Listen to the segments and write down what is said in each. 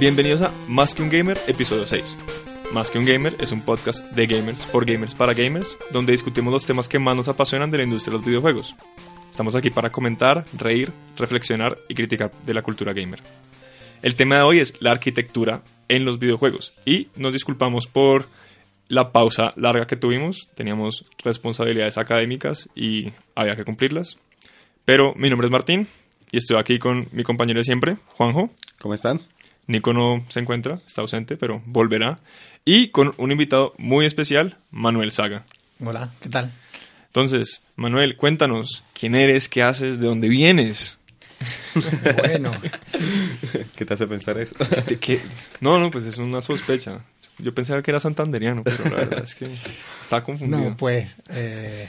Bienvenidos a Más que un Gamer, episodio 6. Más que un Gamer es un podcast de gamers por gamers para gamers, donde discutimos los temas que más nos apasionan de la industria de los videojuegos. Estamos aquí para comentar, reír, reflexionar y criticar de la cultura gamer. El tema de hoy es la arquitectura en los videojuegos y nos disculpamos por la pausa larga que tuvimos. Teníamos responsabilidades académicas y había que cumplirlas. Pero mi nombre es Martín y estoy aquí con mi compañero de siempre, Juanjo. ¿Cómo están? Nico no se encuentra, está ausente, pero volverá. Y con un invitado muy especial, Manuel Saga. Hola, ¿qué tal? Entonces, Manuel, cuéntanos, ¿quién eres? ¿Qué haces? ¿De dónde vienes? Bueno, ¿Qué te hace pensar eso? ¿De qué? No, no, pues es una sospecha. Yo pensaba que era santanderiano, pero la verdad es que está confundido. no, pues eh,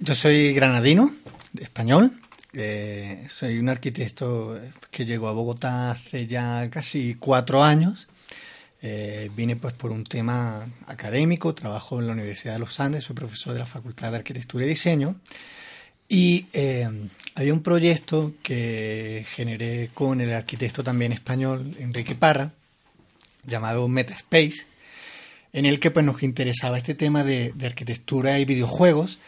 yo soy granadino, español. Eh, soy un arquitecto que llegó a Bogotá hace ya casi cuatro años. Eh, vine pues por un tema académico, trabajo en la Universidad de los Andes, soy profesor de la Facultad de Arquitectura y Diseño. Y eh, había un proyecto que generé con el arquitecto también español, Enrique Parra, llamado Metaspace, en el que pues, nos interesaba este tema de, de arquitectura y videojuegos,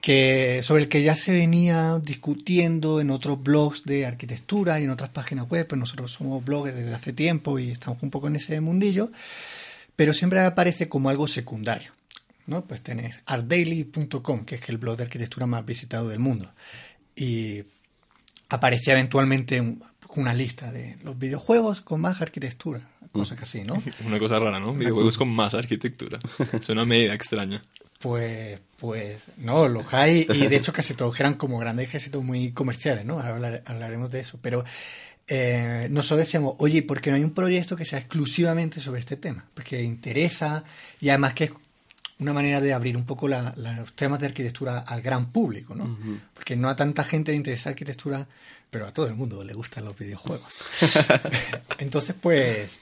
que, sobre el que ya se venía discutiendo en otros blogs de arquitectura y en otras páginas web. Pues nosotros somos bloggers desde hace tiempo y estamos un poco en ese mundillo, pero siempre aparece como algo secundario. ¿no? Pues tenés artdaily.com, que es el blog de arquitectura más visitado del mundo. Y aparecía eventualmente un- una lista de los videojuegos con más arquitectura, cosas así, ¿no? Una cosa rara, ¿no? Videojuegos con más arquitectura. Es una medida extraña. Pues, pues, no, los hay, y de hecho casi todos eran como grandes ejércitos muy comerciales, ¿no? Hablar- hablaremos de eso, pero eh, nosotros decíamos, oye, ¿por qué no hay un proyecto que sea exclusivamente sobre este tema? Porque interesa y además que es una manera de abrir un poco la- la- los temas de arquitectura al gran público, ¿no? Porque no a tanta gente le interesa arquitectura, pero a todo el mundo le gustan los videojuegos. Entonces, pues,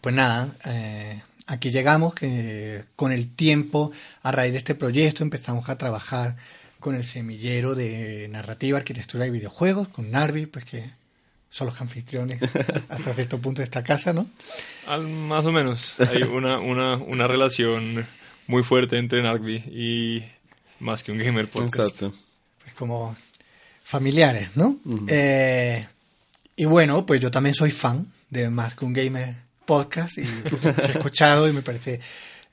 pues nada, eh, aquí llegamos, que con el tiempo, a raíz de este proyecto, empezamos a trabajar con el semillero de narrativa, arquitectura y videojuegos, con Narvi, pues que son los anfitriones hasta cierto punto de esta casa, ¿no? Al- más o menos. Hay una, una, una relación muy fuerte entre Narvi y más que un gamer podcast. Exacto. pues como familiares, ¿no? Eh, y bueno, pues yo también soy fan de Más que un Gamer podcast y he escuchado y me parece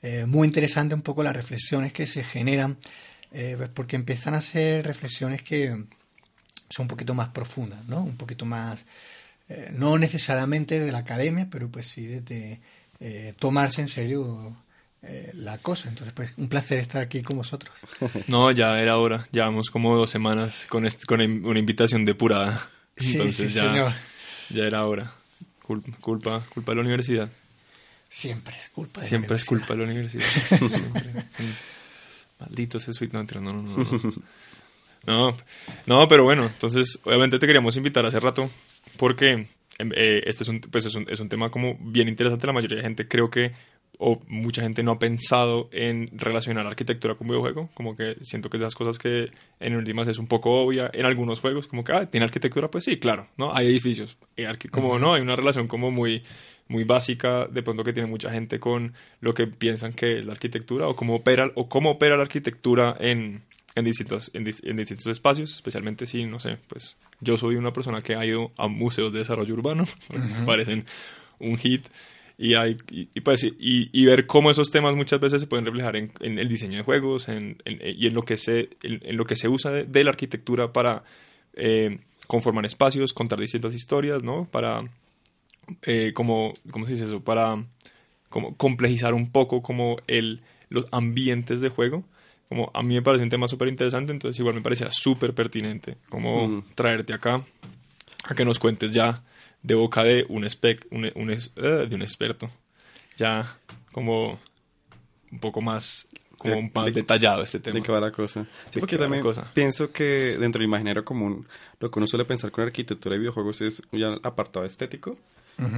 eh, muy interesante un poco las reflexiones que se generan, eh, porque empiezan a ser reflexiones que son un poquito más profundas, ¿no? Un poquito más, eh, no necesariamente de la academia, pero pues sí eh, tomarse en serio la cosa. Entonces, pues un placer estar aquí con vosotros. No, ya era hora. Llevamos como dos semanas con, con una invitación depurada. Sí, Entonces sí, ya, señor. ya era hora. Culpa, culpa, culpa de la universidad. Siempre es culpa de la Siempre es universidad. culpa de la universidad. Sí. Maldito ese suite. No, mentira, no, no, no, no. No, no, pero bueno, entonces obviamente te queríamos invitar hace rato porque em, eh, este es un, pues es, un, es un tema como bien interesante. La mayoría de gente creo que, o mucha gente no ha pensado en relacionar arquitectura con videojuego. Como que siento que esas cosas que en últimas es un poco obvia en algunos juegos. Como que, ah, ¿tiene arquitectura? Pues sí, claro, ¿no? Hay edificios. Como, ¿no? Hay una relación como muy muy básica, de pronto que tiene mucha gente con lo que piensan que es la arquitectura o cómo opera, o cómo opera la arquitectura en, en, distintos, en, dis- en distintos espacios, especialmente si, no sé, pues yo soy una persona que ha ido a museos de desarrollo urbano, me parecen un hit, y, hay, y, y pues, y, y ver cómo esos temas muchas veces se pueden reflejar en, en el diseño de juegos en, en- y en lo que se, en, lo que se usa de, de la arquitectura para eh, conformar espacios, contar distintas historias, ¿no? Para eh, como, ¿cómo se dice eso? Para como complejizar un poco como el, los ambientes de juego. Como a mí me parece un tema súper interesante, entonces igual me parecía súper pertinente como Mm. traerte acá a que nos cuentes ya de boca de un, spec, un, un es- eh, de un experto, ya como un poco más, como De- un más de- detallado este tema. ¿De qué va la cosa? ¿De Sí, porque también cosa? pienso que dentro del imaginario común, lo que uno suele pensar con arquitectura y videojuegos es ya el apartado estético.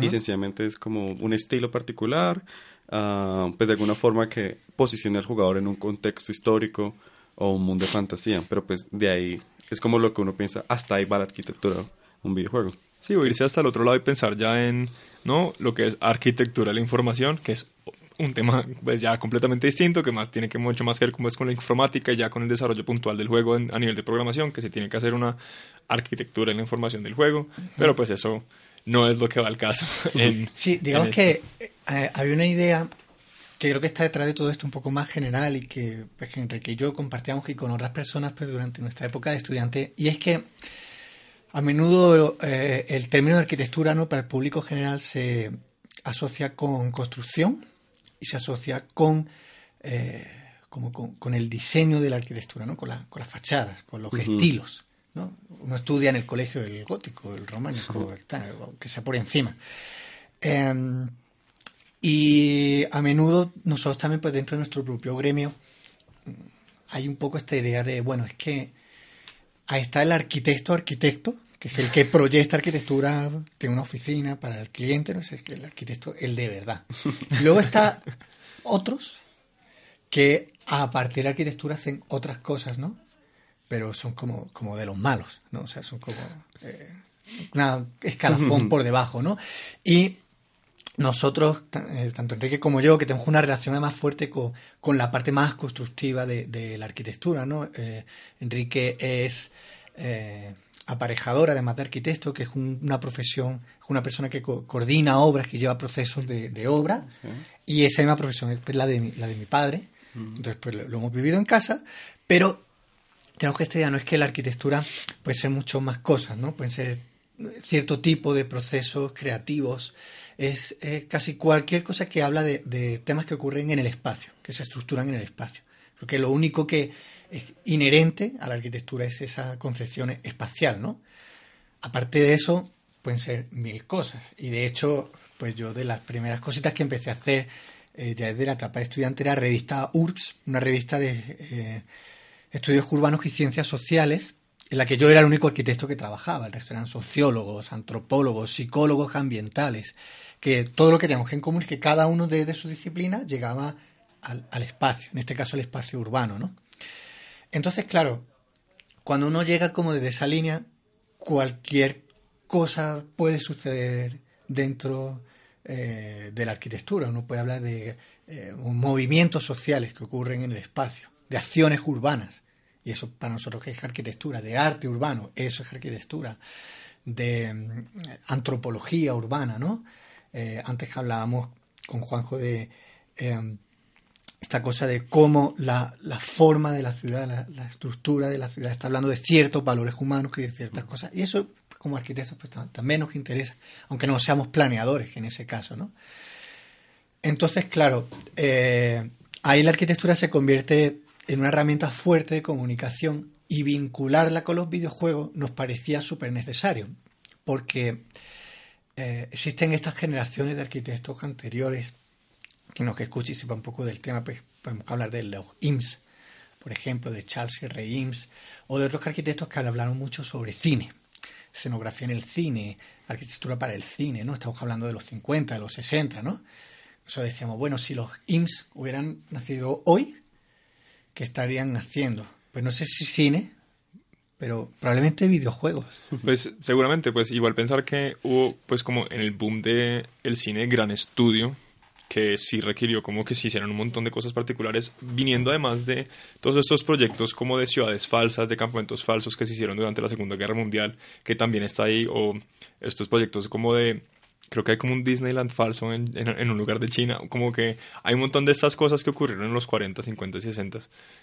Y sencillamente es como un estilo particular, ah, pues de alguna forma que posicione al jugador en un contexto histórico o un mundo de fantasía. Pero pues de ahí es como lo que uno piensa, hasta ahí va la arquitectura, un videojuego. Sí, o irse hasta el otro lado y pensar ya en no lo que es arquitectura de la información, que es un tema pues ya completamente distinto, que más tiene que mucho más que ver con la informática y ya con el desarrollo puntual del juego a nivel de programación, que se tiene que hacer una arquitectura en la información del juego, pero pues eso no es lo que va al caso. sí, digamos que eh, había una idea que creo que está detrás de todo esto un poco más general y que, pues, Enrique y yo compartíamos y con otras personas pues, durante nuestra época de estudiante, y es que a menudo eh, el término de arquitectura ¿no? para el público general se asocia con construcción y se asocia con, eh, como con, el diseño de la arquitectura, ¿no? con, con las fachadas, con los estilos. ¿no? Uno estudia en el colegio el gótico, el románico, que sea por encima. Em, y a menudo nosotros también, pues dentro de nuestro propio gremio, hay un poco esta idea de, bueno, es que ahí está el arquitecto arquitecto, que es el que proyecta arquitectura, tiene una oficina para el cliente, no sé, el arquitecto, el de verdad. luego está otros que a partir de la arquitectura hacen otras cosas, ¿no? Pero son como, como de los malos, ¿no? O sea, son como eh, una escalafón por debajo, ¿no? Y nosotros, eh, tanto Enrique como yo, que tenemos una relación más fuerte con, la parte más constructiva de, la arquitectura, ¿no? Eh, Enrique es eh, aparejador, además de arquitecto, que es una profesión, es una persona que coordina obras, que lleva procesos de, obra, y esa misma profesión es la de mi, la de mi padre. Entonces, pues lo, hemos vivido en casa, pero tenemos que esta idea, no es que la arquitectura puede ser mucho más cosas, ¿no? Pueden ser cierto tipo de procesos creativos, es casi cualquier cosa que habla de, temas que ocurren en el espacio, que se estructuran en el espacio. Porque lo único que inherente a la arquitectura es esa concepción espacial, ¿no? Aparte de eso, pueden ser mil cosas. Y de hecho, pues yo de las primeras cositas que empecé a hacer eh, ya desde la etapa estudiante era revista URBS, una revista de eh, estudios urbanos y ciencias sociales, en la que yo era el único arquitecto que trabajaba. El resto eran sociólogos, antropólogos, psicólogos ambientales que todo lo que tenemos en común es que cada uno de, sus disciplinas llegaba al, espacio, en este caso el espacio urbano, ¿no? Entonces, claro, cuando uno llega como desde esa línea, cualquier cosa puede suceder dentro eh, de la arquitectura. Uno puede hablar de eh, movimientos sociales que ocurren en el espacio, de acciones urbanas, y eso para nosotros es arquitectura, de arte urbano, eso es arquitectura, de mm, antropología urbana, ¿no? Eh, antes hablábamos con Juanjo de em, esta cosa de cómo la, forma de la ciudad, la, estructura de la ciudad está hablando de ciertos valores humanos y de ciertas cosas. Y eso, como arquitectos, pues también nos interesa, aunque no seamos planeadores en ese caso, ¿no? Entonces, claro, eh, ahí la arquitectura se convierte en una herramienta fuerte de comunicación y vincularla con los videojuegos nos parecía súper necesario, porque eh, existen estas generaciones de arquitectos anteriores, que nos escuche y sepa un poco del tema, pues podemos hablar de los IMS, por ejemplo, de Charles R. IMS, o de otros arquitectos que hablaron mucho sobre cine, escenografía en el cine, arquitectura para el cine, ¿no? Estamos hablando de los 50, de los 60, ¿no? Eso decíamos, bueno, si los IMS hubieran nacido hoy, ¿qué estarían haciendo? Pues no sé si cine, pero probablemente videojuegos. Pues seguramente, pues igual pensar que hubo pues como en el boom de cine gran estudio que sí requirió como que se hicieran un montón de cosas particulares, viniendo además de todos estos proyectos como de ciudades falsas, de campamentos falsos que se hicieron durante la Segunda Guerra Mundial, que también está ahí, o estos proyectos como de creo que hay como un Disneyland falso en, en, un lugar de China. Como que hay un montón de estas cosas que ocurrieron en los 40, 50 y 60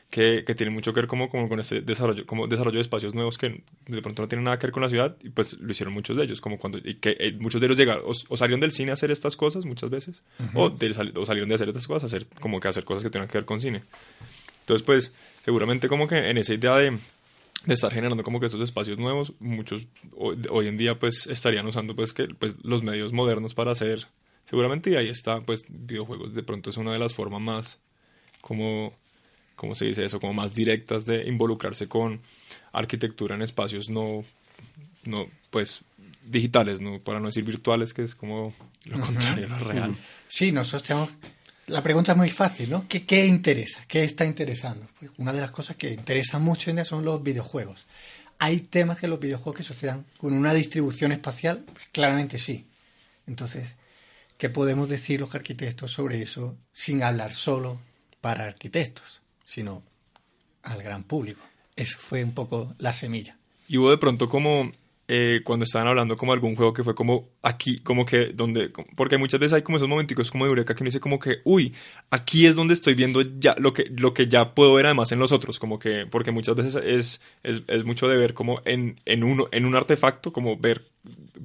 que, que tienen mucho que ver como, como con este desarrollo, como desarrollo de espacios nuevos que de pronto no tienen nada que ver con la ciudad y pues lo hicieron muchos de ellos. Como cuando, y que eh, muchos de ellos llegaron o, salieron del cine a hacer estas cosas muchas veces o, o salieron de hacer estas cosas a hacer como que hacer cosas que tengan que ver con cine. Entonces pues seguramente como que en esa idea de de estar generando como que estos espacios nuevos, muchos hoy, en día pues estarían usando pues que pues los medios modernos para hacer seguramente y ahí está pues videojuegos de pronto es una de las formas más como ¿cómo se dice eso? como más directas de involucrarse con arquitectura en espacios no no pues digitales, no para no decir virtuales, que es como lo contrario, lo real. Sí, nosotros tenemos la pregunta es muy fácil, ¿no? ¿Qué, ¿Qué, interesa? ¿Qué está interesando? Pues una de las cosas que interesa mucho en día son los videojuegos. ¿hay temas en los videojuegos que sucedan con una distribución espacial? Pues claramente sí. Entonces, ¿qué podemos decir los arquitectos sobre eso sin hablar solo para arquitectos, sino al gran público? Esa fue un poco la semilla. Y hubo de pronto como eh, cuando estaban hablando como algún juego que fue como aquí, como que donde, porque muchas veces hay como esos momenticos como de eureka que uno dice como que, uy, aquí es donde estoy viendo ya lo que, lo que ya puedo ver además en los otros, como que, porque muchas veces es, es, mucho de ver como en, en, uno, en un artefacto, como ver,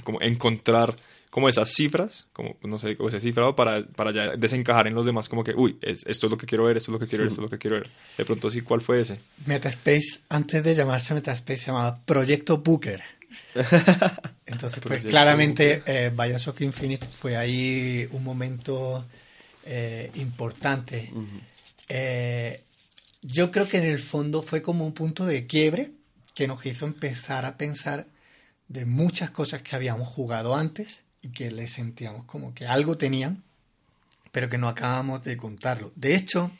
como encontrar como esas cifras, como no sé, como ese cifrado para, para ya desencajar en los demás, como que, uy, es, esto es lo que quiero ver, esto es lo que quiero ver, esto es lo que quiero ver. De pronto sí, ¿cuál fue ese? Metaspace, antes de llamarse Metaspace, se llamaba Proyecto Booker. Entonces, pues claramente eh, Bioshock Infinite fue ahí un momento eh, importante. Eh, yo creo que en el fondo fue como un punto de quiebre que nos hizo empezar a pensar de muchas cosas que habíamos jugado antes y que le sentíamos como que algo tenían, pero que no acabamos de contarlo. De hecho,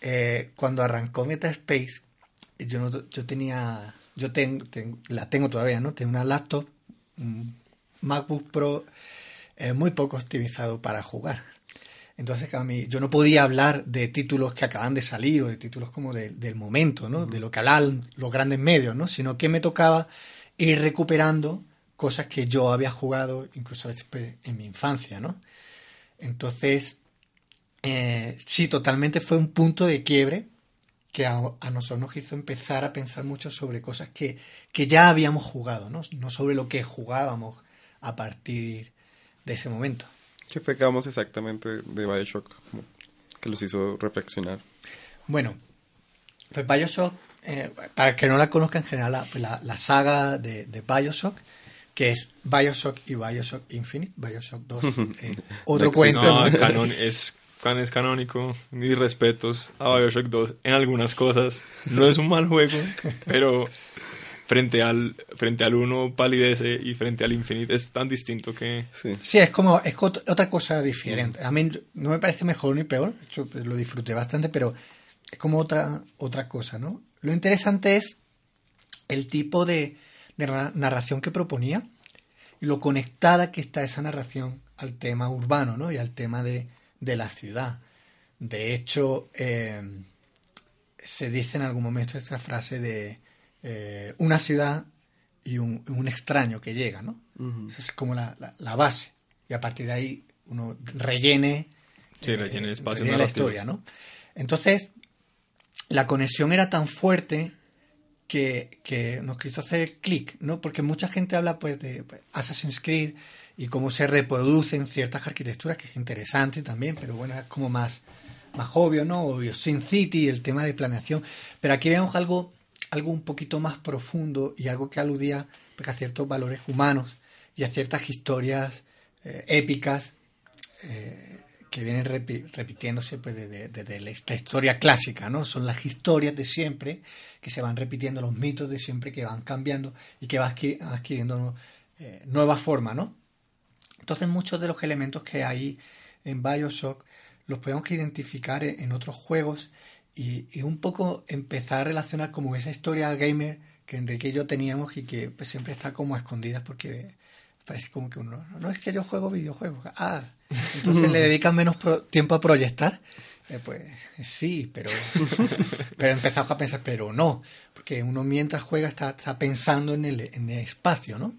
eh, cuando arrancó Metaspace, yo, no, yo tenía, yo tengo, la tengo todavía, ¿no? Tengo una laptop, un MacBook Pro eh, muy poco optimizado para jugar. Entonces, a mí, yo no podía hablar de títulos que acaban de salir o de títulos como del momento, ¿no? De lo que hablan los grandes medios, ¿no? Sino que me tocaba ir recuperando cosas que yo había jugado incluso a veces pues, en mi infancia, ¿no? Entonces, eh, sí, totalmente fue un punto de quiebre que a, nosotros nos hizo empezar a pensar mucho sobre cosas que, que ya habíamos jugado, ¿no? No sobre lo que jugábamos a partir de ese momento. ¿Qué fue que vamos exactamente de Bioshock que los hizo reflexionar? Bueno, pues Bioshock, eh, para que no la conozca en general, la, pues la, saga de, de Bioshock que es Bioshock y Bioshock Infinite, Bioshock 2. Eh, otro cuento. No, canon, es, es canónico. Mis respetos a Bioshock 2 en algunas cosas. No es un mal juego, pero frente al frente al 1 palidece y frente al Infinite es tan distinto que... Sí, es como es otra cosa diferente. A mí no me parece mejor ni peor, de hecho pues, lo disfruté bastante, pero es como otra, otra cosa, ¿no? Lo interesante es el tipo de de narración que proponía y lo conectada que está esa narración al tema urbano ¿no? y al tema de, la ciudad. De hecho, eh, se dice en algún momento esta frase de eh, una ciudad y un, extraño que llega, ¿no? Esa es como la, base. Y a partir de ahí uno rellene, sí, rellene el espacio la historia, ¿no? Entonces, la conexión era tan fuerte que, nos quiso hacer clic, ¿no? Porque mucha gente habla pues de Assassin's Creed y cómo se reproducen ciertas arquitecturas, que es interesante también, pero bueno, es como más, más obvio, ¿no? Obvio, Sin City, el tema de planeación. Pero aquí vemos algo, algo un poquito más profundo y algo que aludía pues, a ciertos valores humanos y a ciertas historias eh, épicas eh, que vienen repitiéndose pues, desde, esta historia clásica, ¿no? Son las historias de siempre que se van repitiendo, los mitos de siempre que van cambiando y que van adquiriendo eh, nueva forma, ¿no? Entonces muchos de los elementos que hay en Bioshock los podemos identificar en otros juegos y, un poco empezar a relacionar como esa historia gamer que Enrique y yo teníamos y que pues, siempre está como a escondidas porque parece como que uno, no es que yo juego videojuegos, ah, entonces le dedican menos tiempo a proyectar. Eh, pues sí, pero, pero empezamos a pensar, pero no, porque uno mientras juega está, pensando en el, en el espacio, ¿no?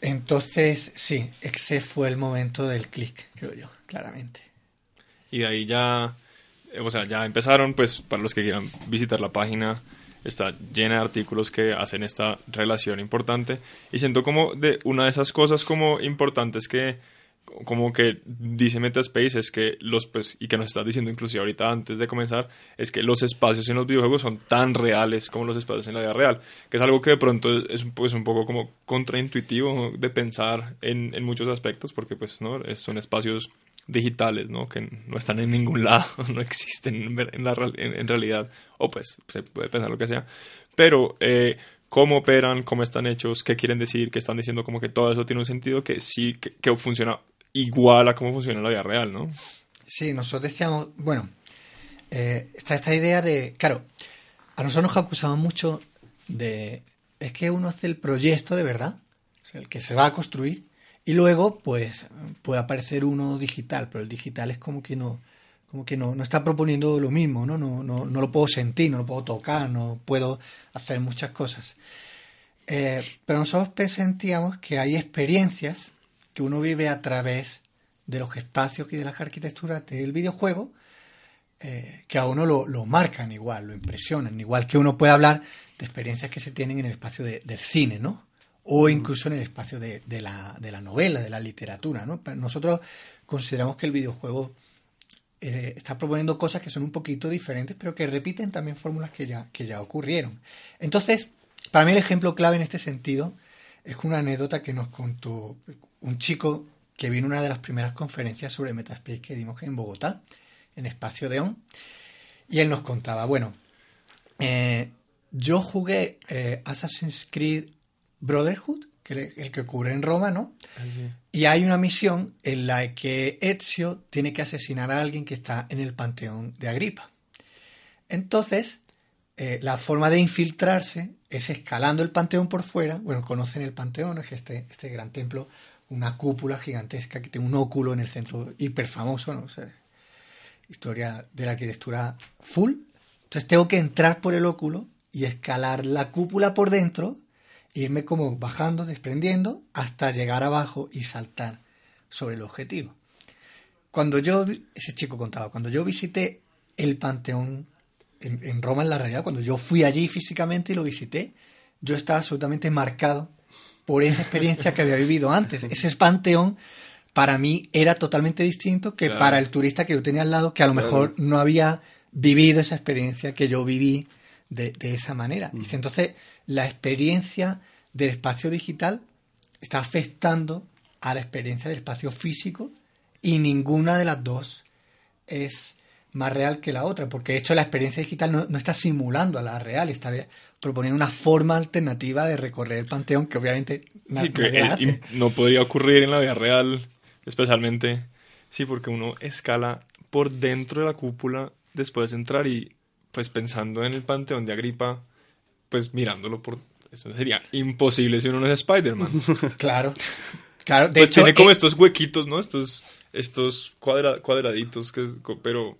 Entonces, sí, ese fue el momento del clic, creo yo, claramente. Y de ahí ya, o sea, ya empezaron, pues, para los que quieran visitar la página, está llena de artículos que hacen esta relación importante y siento como de una de esas cosas como importantes que como que dice Metaspace es que los pues y que nos estás diciendo inclusive ahorita antes de comenzar es que los espacios en los videojuegos son tan reales como los espacios en la vida real que es algo que de pronto es pues un poco como contraintuitivo de pensar en, en muchos aspectos porque pues no son espacios digitales, ¿no? Que no están en ningún lado, no existen en, la, en, realidad, o pues se puede pensar lo que sea, pero eh, cómo operan, cómo están hechos, qué quieren decir, qué están diciendo, como que todo eso tiene un sentido que sí, que, funciona igual a cómo funciona la vida real, ¿no? Sí, nosotros decíamos, bueno, eh, está esta idea de, claro, a nosotros nos acusaban mucho de es que uno hace el proyecto de verdad, el que se va a construir, y luego pues puede aparecer uno digital, pero el digital es como que no, como que no, no está proponiendo lo mismo, ¿no? No, ¿no? no lo puedo sentir, no lo puedo tocar, no puedo hacer muchas cosas. Eh, pero nosotros sentíamos que hay experiencias que uno vive a través de los espacios y de las arquitecturas del videojuego eh, que a uno lo, lo, marcan igual, lo impresionan, igual que uno puede hablar de experiencias que se tienen en el espacio del cine, ¿no? O mm. incluso en el espacio de, de, la, de la novela, de la literatura, ¿no? Pero nosotros consideramos que el videojuego eh, está proponiendo cosas que son un poquito diferentes, pero que repiten también fórmulas que ya, que ya ocurrieron. Entonces, para mí el ejemplo clave en este sentido es una anécdota que nos contó un chico que vino a una de las primeras conferencias sobre Metaspace que dimos en Bogotá, en Espacio de On, y él nos contaba, bueno, eh, yo jugué eh, Assassin's Creed Brotherhood, que el que ocurre en Roma, ¿no? Y hay una misión en la que Ezio tiene que asesinar a alguien que está en el panteón de Agripa. Entonces, eh, la forma de infiltrarse es escalando el panteón por fuera. Bueno, conocen el panteón, es este, este gran templo, una cúpula gigantesca que tiene un óculo en el centro hiper famoso, ¿no? historia de la arquitectura full. Entonces tengo que entrar por el óculo y escalar la cúpula por dentro, irme como bajando, desprendiendo, hasta llegar abajo y saltar sobre el objetivo. Cuando yo, ese chico contaba, cuando yo visité el Panteón en, Roma, en la realidad, cuando yo fui allí físicamente y lo visité, yo estaba absolutamente marcado por esa experiencia que había vivido antes. Ese panteón para mí era totalmente distinto que para el turista que yo tenía al lado, que a lo mejor no había vivido esa experiencia que yo viví de, esa manera. Mm. Dice, entonces, la experiencia del espacio digital está afectando a la experiencia del espacio físico y ninguna de las dos es más real que la otra, porque de hecho la experiencia digital no, está simulando a la real, está proponiendo una forma alternativa de recorrer el panteón que obviamente no podría ocurrir en la vida real, especialmente, sí, porque uno escala por dentro de la cúpula después de entrar y pues pensando en el panteón de Agripa, pues mirándolo por... Eso sería imposible si uno no es Spider-Man. claro. Claro, de pues tiene como eh, estos huequitos, ¿no? Estos, estos cuadraditos, que, pero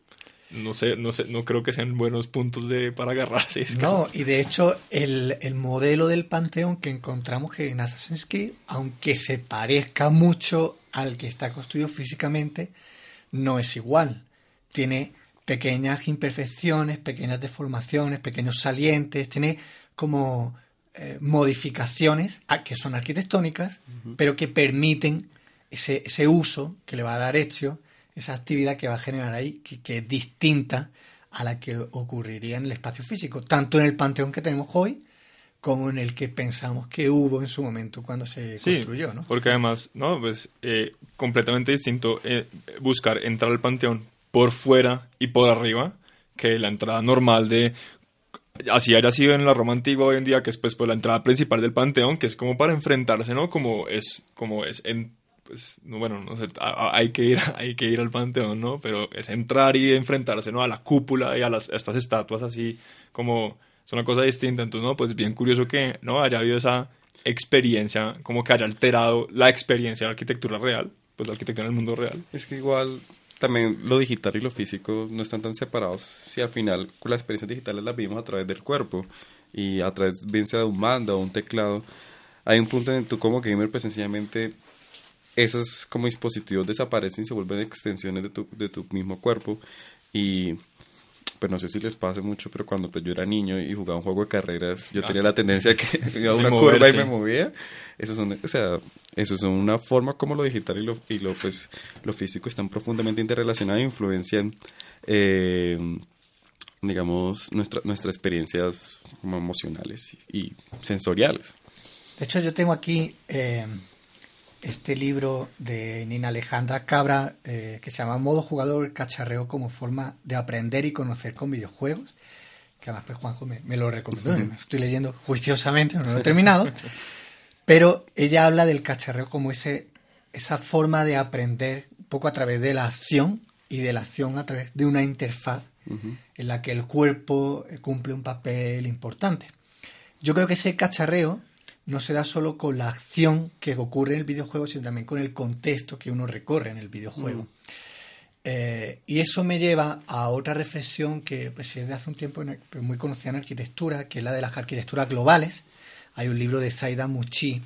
no sé, no sé, no creo que sean buenos puntos de, para agarrarse. no, y de hecho el, el, modelo del Panteón que encontramos en Assassin's Creed, aunque se parezca mucho al que está construido físicamente, no es igual. Tiene pequeñas imperfecciones, pequeñas deformaciones, pequeños salientes, tiene como eh, modificaciones que son arquitectónicas, pero que permiten ese, ese, uso que le va a dar Ezio, esa actividad que va a generar ahí, que, es distinta a la que ocurriría en el espacio físico, tanto en el panteón que tenemos hoy, como en el que pensamos que hubo en su momento cuando se construyó, ¿no? Porque además, no, pues eh, completamente distinto eh, buscar entrar al panteón por fuera y por arriba que la entrada normal de así haya sido en la Roma antigua hoy en día que es pues, pues la entrada principal del panteón que es como para enfrentarse no como es como es en pues bueno no sé hay que ir hay que ir al panteón no pero es entrar y enfrentarse no a la cúpula y a las estas estatuas así como es una cosa distinta. Entonces no pues bien curioso que no haya habido esa experiencia como que haya alterado la experiencia de la arquitectura real pues la arquitectura en el mundo real. Es que igual también lo digital y lo físico no están tan separados si al final con las experiencias digitales las vimos a través del cuerpo y a través bien sea de un mando o un teclado. Hay un punto en que tú como gamer pues sencillamente esos como dispositivos desaparecen y se vuelven extensiones de tu, de tu mismo cuerpo y pues no sé si les pase mucho, pero cuando pues, yo era niño y jugaba un juego de carreras, yo tenía la tendencia a que iba a una curva y me movía. Eso son, o sea, eso son una forma como lo digital y lo, y lo, pues, lo físico están profundamente interrelacionados e influencian, eh, digamos, nuestra, nuestras experiencias como emocionales y sensoriales. De hecho, yo tengo aquí... Eh este libro de Nina Alejandra Cabra eh, que se llama Modo jugador cacharreo como forma de aprender y conocer con videojuegos, que además pues Juanjo me, lo recomendó, me estoy leyendo juiciosamente, no lo he terminado, pero ella habla del cacharreo como ese, esa forma de aprender un poco a través de la acción y de la acción a través de una interfaz en la que el cuerpo cumple un papel importante. yo creo que ese cacharreo no se da solo con la acción que ocurre en el videojuego, sino también con el contexto que uno recorre en el videojuego. Mm. Eh, y eso me lleva a otra reflexión que pues, es de hace un tiempo pues, muy conocida en arquitectura, que es la de las arquitecturas globales. Hay un libro de Zaida Muchi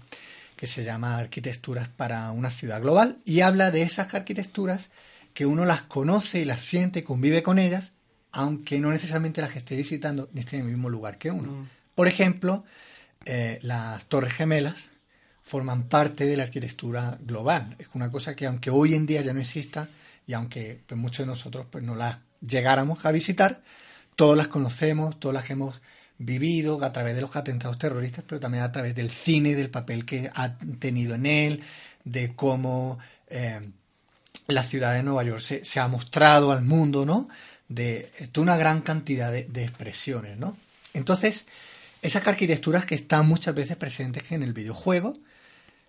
que se llama Arquitecturas para una ciudad global y habla de esas arquitecturas que uno las conoce y las siente, convive con ellas, aunque no necesariamente las esté visitando ni esté en el mismo lugar que uno. Por ejemplo, eh, las Torres Gemelas forman parte de la arquitectura global. Es una cosa que aunque hoy en día ya no exista y aunque pues, muchos de nosotros pues, no las llegáramos a visitar, todos las conocemos, todas las hemos vivido a través de los atentados terroristas, pero también a través del cine, del papel que ha tenido en él, de cómo eh, la ciudad de Nueva York se, ha mostrado al mundo, ¿no? De, de una gran cantidad de, de expresiones, ¿no? Entonces, esas arquitecturas que están muchas veces presentes en el videojuego,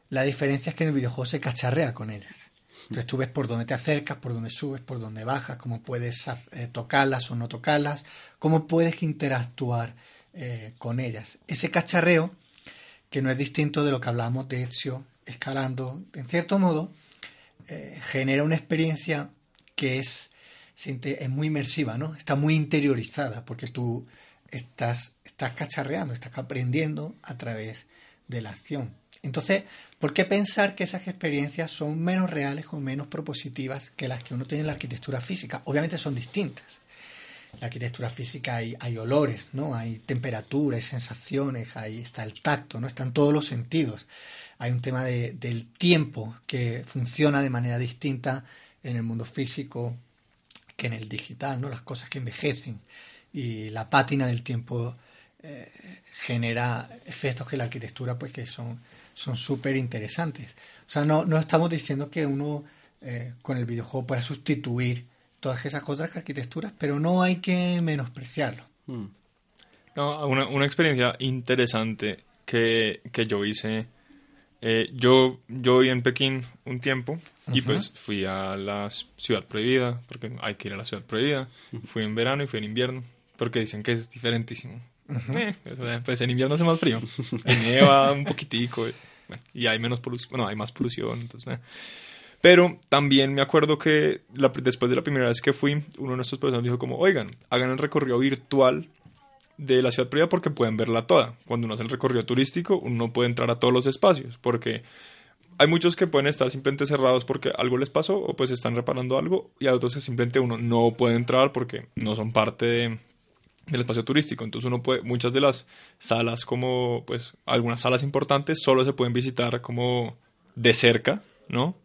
la diferencia es que en el videojuego se cacharrea con ellas. Entonces tú ves por dónde te acercas, por dónde subes, por dónde bajas, cómo puedes eh, tocarlas o no tocarlas, cómo puedes interactuar eh, con ellas. Ese cacharreo, que no es distinto de lo que hablábamos de Ezio escalando, en cierto modo, eh, genera una experiencia que es, es muy inmersiva, ¿no? Está muy interiorizada, porque tú estás, estás cacharreando, estás aprendiendo a través de la acción. Entonces, ¿por qué pensar que esas experiencias son menos reales o menos propositivas que las que uno tiene en la arquitectura física? Obviamente son distintas. En la arquitectura física hay, hay olores, ¿no? Hay temperatura, hay sensaciones, ahí está el tacto, ¿no? Están todos los sentidos. Hay un tema de- del tiempo que funciona de manera distinta en el mundo físico que en el digital, ¿no? Las cosas que envejecen y la pátina del tiempo eh, genera efectos que la arquitectura pues que son son súper interesantes. O sea, no, no estamos diciendo que uno eh, con el videojuego pueda sustituir todas esas otras arquitecturas, pero no hay que menospreciarlo. Mm. No, una, una experiencia interesante que, que yo hice. eh, yo, yo viví en Pekín un tiempo y pues fui a la ciudad prohibida, porque hay que ir a la ciudad prohibida. Fui en verano y fui en invierno, porque dicen que es diferentísimo. Eh, pues en invierno hace más frío. Nieva un poquitico. eh, y hay menos polución, bueno, hay más polución. Entonces, eh. Pero también me acuerdo que después de la primera vez que fui, uno de nuestros profesores dijo como, oigan, hagan el recorrido virtual de la ciudad prohibida porque pueden verla toda. Cuando uno hace el recorrido turístico, uno no puede entrar a todos los espacios porque hay muchos que pueden estar simplemente cerrados porque algo les pasó o pues están reparando algo y hay otros que simplemente uno no puede entrar porque no son parte de- del espacio turístico. Entonces uno puede, muchas de las salas como pues algunas salas importantes solo se pueden visitar como de cerca, ¿no?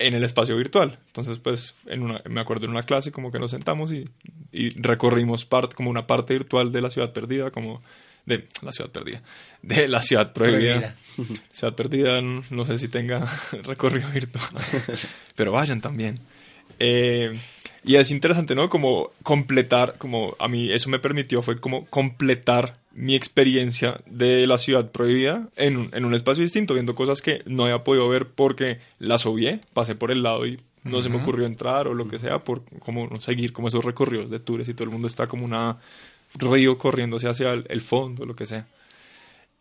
en el espacio virtual. Entonces, pues, en una, me acuerdo en una clase como que nos sentamos y, y recorrimos parte, como una parte virtual de la ciudad perdida, como de la ciudad perdida, de la ciudad prohibida. Ciudad perdida, no no sé si tenga recorrido virtual, pero vayan también. Eh, y es interesante, ¿no? Como completar, como a mí eso me permitió fue como completar mi experiencia de la ciudad prohibida en un, en un espacio distinto, viendo cosas que no había podido ver porque las obvié, pasé por el lado y no se me ocurrió entrar o lo que sea, por como no seguir como esos recorridos de tours y todo el mundo está como una río corriéndose hacia el, el fondo, lo que sea.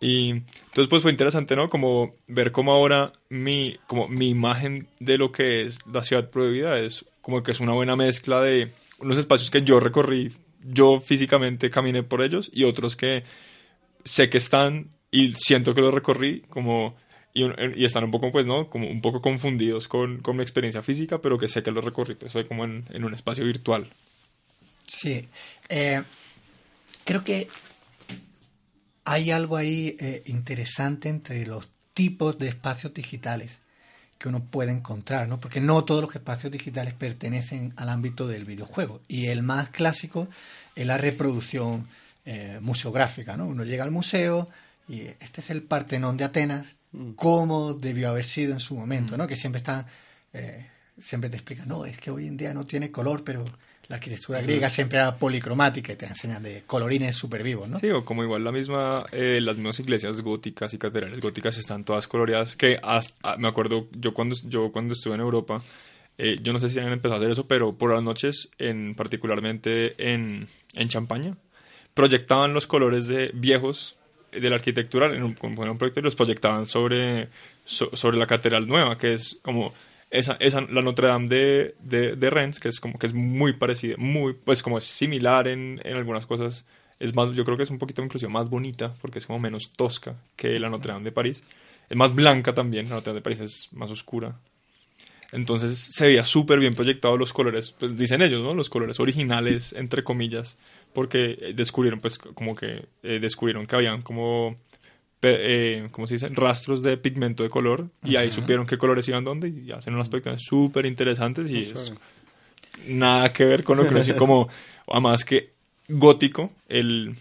Y entonces pues fue interesante, ¿no? Como ver cómo ahora mi, como mi imagen de lo que es la ciudad prohibida es como que es una buena mezcla de unos espacios que yo recorrí, yo físicamente caminé por ellos y otros que sé que están y siento que los recorrí como y, están un poco pues no como un poco confundidos con, con mi experiencia física pero que sé que los recorrí pues fue como en, en un espacio virtual Sí. Eh, creo que hay algo ahí eh, interesante entre los tipos de espacios digitales que uno puede encontrar, ¿no? Porque no todos los espacios digitales pertenecen al ámbito del videojuego. Y el más clásico es la reproducción eh, museográfica, ¿no? Uno llega al museo y este es el Partenón de Atenas, cómo debió haber sido en su momento, ¿no? Que siempre está, eh, siempre te explican, no, es que hoy en día no tiene color, pero la arquitectura griega siempre era policromática y te enseñan de colorines súper vivos, ¿no? Sí, o como igual la misma, eh, las mismas iglesias góticas y catedrales góticas están todas coloreadas, que hasta- me acuerdo, yo cuando, yo cuando estuve en Europa, eh, yo no sé si han empezado a hacer eso, pero por las noches, en, particularmente en, en Champaña, proyectaban los colores de viejos de la arquitectura en un, un proyecto y los proyectaban sobre, sobre la catedral nueva, que es como esa, esa la Notre Dame de, de, de, Rennes, que es como que es muy parecida, muy, pues como es similar en, en algunas cosas. Es más, yo creo que es un poquito incluso más bonita, porque es como menos tosca que la Notre Dame de París. Es más blanca también, la Notre Dame de París es más oscura. Entonces se veía súper bien proyectado los colores, pues dicen ellos, ¿no? Los colores originales, entre comillas, porque descubrieron, pues como que eh, descubrieron que habían como, eh, ¿cómo se dice? Rastros de pigmento de color y ahí supieron qué colores iban dónde y hacen unas proyecciones súper interesantes y es nada que ver con lo que decía como, además que gótico, el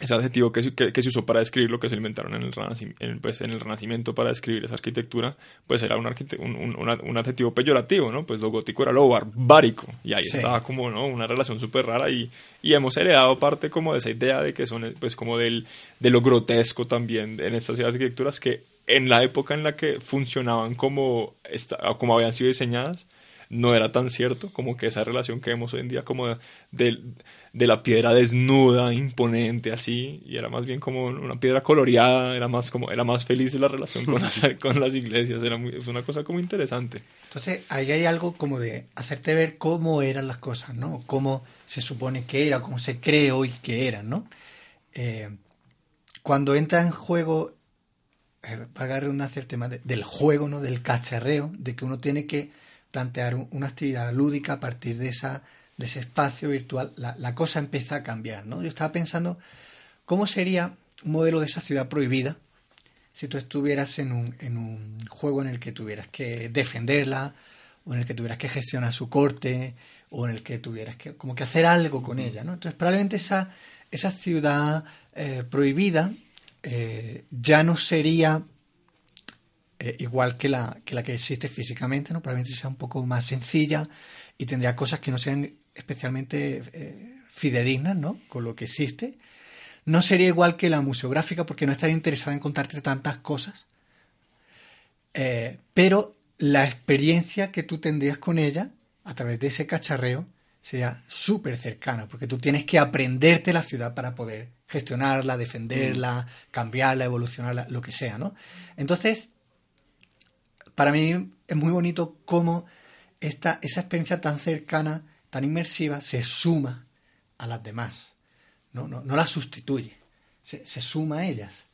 ese adjetivo que, que, se usó para describir lo que se inventaron en el, en, pues, en el Renacimiento para describir esa arquitectura, pues era un, un, un, adjetivo peyorativo, ¿no? Pues lo gótico era lo barbárico, y ahí estaba como, ¿no? Una relación súper rara, y, y hemos heredado parte como de esa idea de que son, pues como del, de lo grotesco también en estas arquitecturas que en la época en la que funcionaban como, esta, como habían sido diseñadas, no era tan cierto, como que esa relación que vemos hoy en día como de, de, la piedra desnuda, imponente, así, y era más bien como una piedra coloreada, era más como, era más feliz la relación con las, con las iglesias, era muy, es una cosa como interesante. Entonces, ahí hay algo como de hacerte ver cómo eran las cosas, ¿no? Cómo se supone que era, cómo se cree hoy que eran, ¿no? Eh, cuando entra en juego, eh, para redundancia el tema del juego, ¿no? Del cacharreo, de que uno tiene que plantear una actividad lúdica a partir de, esa, de ese espacio virtual, la, cosa empieza a cambiar. ¿no? Yo estaba pensando cómo sería un modelo de esa ciudad prohibida si tú estuvieras en un, en un juego en el que tuvieras que defenderla, o en el que tuvieras que gestionar su corte, o en el que tuvieras que como que hacer algo con ella. ¿no? Entonces probablemente esa, esa ciudad eh, prohibida eh, ya no sería eh, igual que la, que la que existe físicamente, ¿no? Probablemente sea un poco más sencilla y tendría cosas que no sean especialmente eh, fidedignas, ¿no? Con lo que existe. No sería igual que la museográfica porque no estaría interesada en contarte tantas cosas. Eh, pero la experiencia que tú tendrías con ella a través de ese cacharreo sería súper cercana, porque tú tienes que aprenderte la ciudad para poder gestionarla, defenderla, mm. cambiarla, evolucionarla, lo que sea, ¿no? Entonces, para mí es muy bonito cómo esta, esa experiencia tan cercana, tan inmersiva, se suma a las demás. No, no, no la sustituye, se, suma a ellas.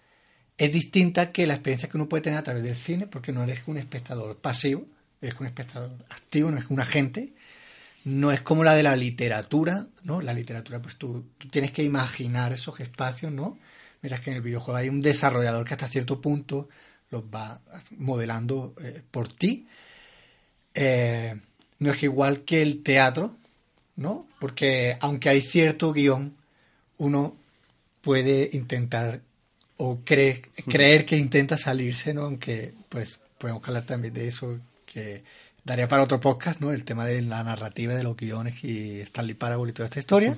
Es distinta que la experiencia que uno puede tener a través del cine, porque no eres un espectador pasivo, eres un espectador activo, no es un agente. No es como la de la literatura, ¿no? La literatura, pues tú, tú tienes que imaginar esos espacios, ¿no? Miras que en el videojuego hay un desarrollador que hasta cierto punto los va modelando eh, por ti. Eh, no es igual que el teatro, ¿no? Porque aunque hay cierto guion, uno puede intentar o cree, creer que intenta salirse, ¿no? Aunque, pues, podemos hablar también de eso, que daría para otro podcast, ¿no? El tema de la narrativa de los guiones y Stanley Parable y toda esta historia.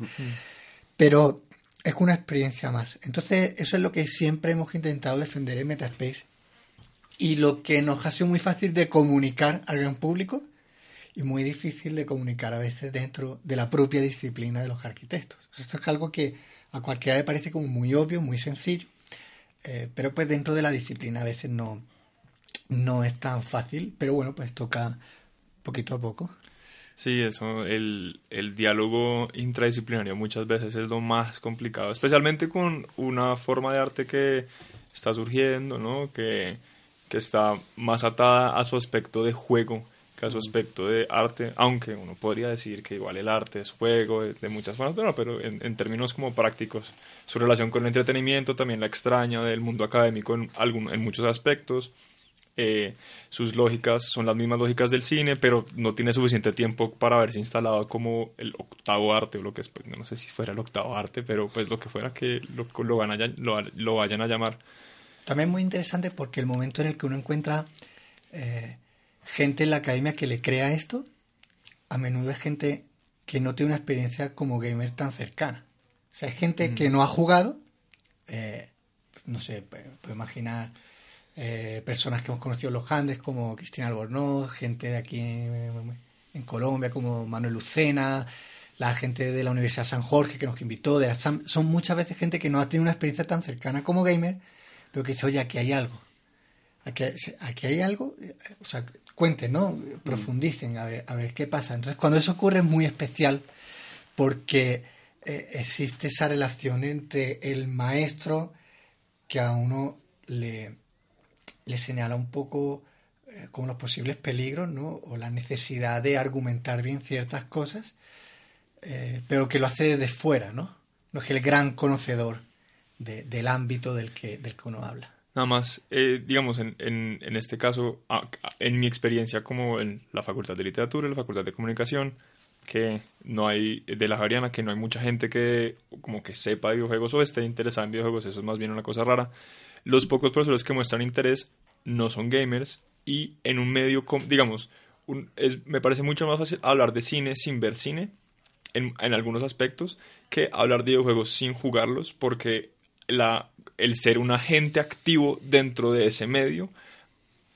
Pero es una experiencia más. Entonces, eso es lo que siempre hemos intentado defender en Metaspace y lo que nos ha sido muy fácil de comunicar al gran público y muy difícil de comunicar a veces dentro de la propia disciplina de los arquitectos. Esto es algo que a cualquiera le parece como muy obvio, muy sencillo, eh, pero pues dentro de la disciplina a veces no, no es tan fácil, pero bueno, pues toca poquito a poco. Sí, eso, el, el diálogo intradisciplinario muchas veces es lo más complicado, especialmente con una forma de arte que está surgiendo, ¿no? Que, que está más atada a su aspecto de juego su aspecto de arte, aunque uno podría decir que igual el arte es juego de, muchas formas, pero, pero en, términos como prácticos, su relación con el entretenimiento también la extraña del mundo académico en, algún, en muchos aspectos. Eh, sus lógicas son las mismas lógicas del cine, pero no tiene suficiente tiempo para haberse instalado como el octavo arte, o lo que es, pues, no sé si fuera el octavo arte, pero pues lo que fuera que lo, lo, van a, lo, lo vayan a llamar. También muy interesante porque el momento en el que uno encuentra eh, gente en la academia que le crea esto, a menudo es gente que no tiene una experiencia como gamer tan cercana. O sea, es gente que no ha jugado, eh, no sé, puedo imaginar eh, personas que hemos conocido en los Andes como Cristina Albornoz, gente de aquí en, en Colombia como Manuel Lucena, la gente de la Universidad San Jorge que nos invitó, de la Sam- son muchas veces gente que no ha tenido una experiencia tan cercana como gamer, pero que dice, oye, aquí hay algo. Aquí, hay- aquí hay algo, eh, o sea, cuenten, ¿no? Profundicen, a ver, a ver qué pasa. Entonces, cuando eso ocurre es muy especial porque eh, existe esa relación entre el maestro que a uno le, señala un poco eh, como los posibles peligros, ¿no? O la necesidad de argumentar bien ciertas cosas, eh, pero que lo hace desde fuera, ¿no? No es el gran conocedor de- del ámbito del que, del que uno habla. Nada más, eh, digamos, en, en, en este caso, en mi experiencia como en la Facultad de Literatura, la Facultad de Comunicación, que no hay, de la Javeriana, que no hay mucha gente que como que sepa de videojuegos o esté interesada en videojuegos, eso es más bien una cosa rara. Los pocos profesores que muestran interés no son gamers y en un medio, digamos, me parece mucho más fácil hablar de cine sin ver cine en, en algunos aspectos que hablar de videojuegos sin jugarlos porque la, el ser un agente activo dentro de ese medio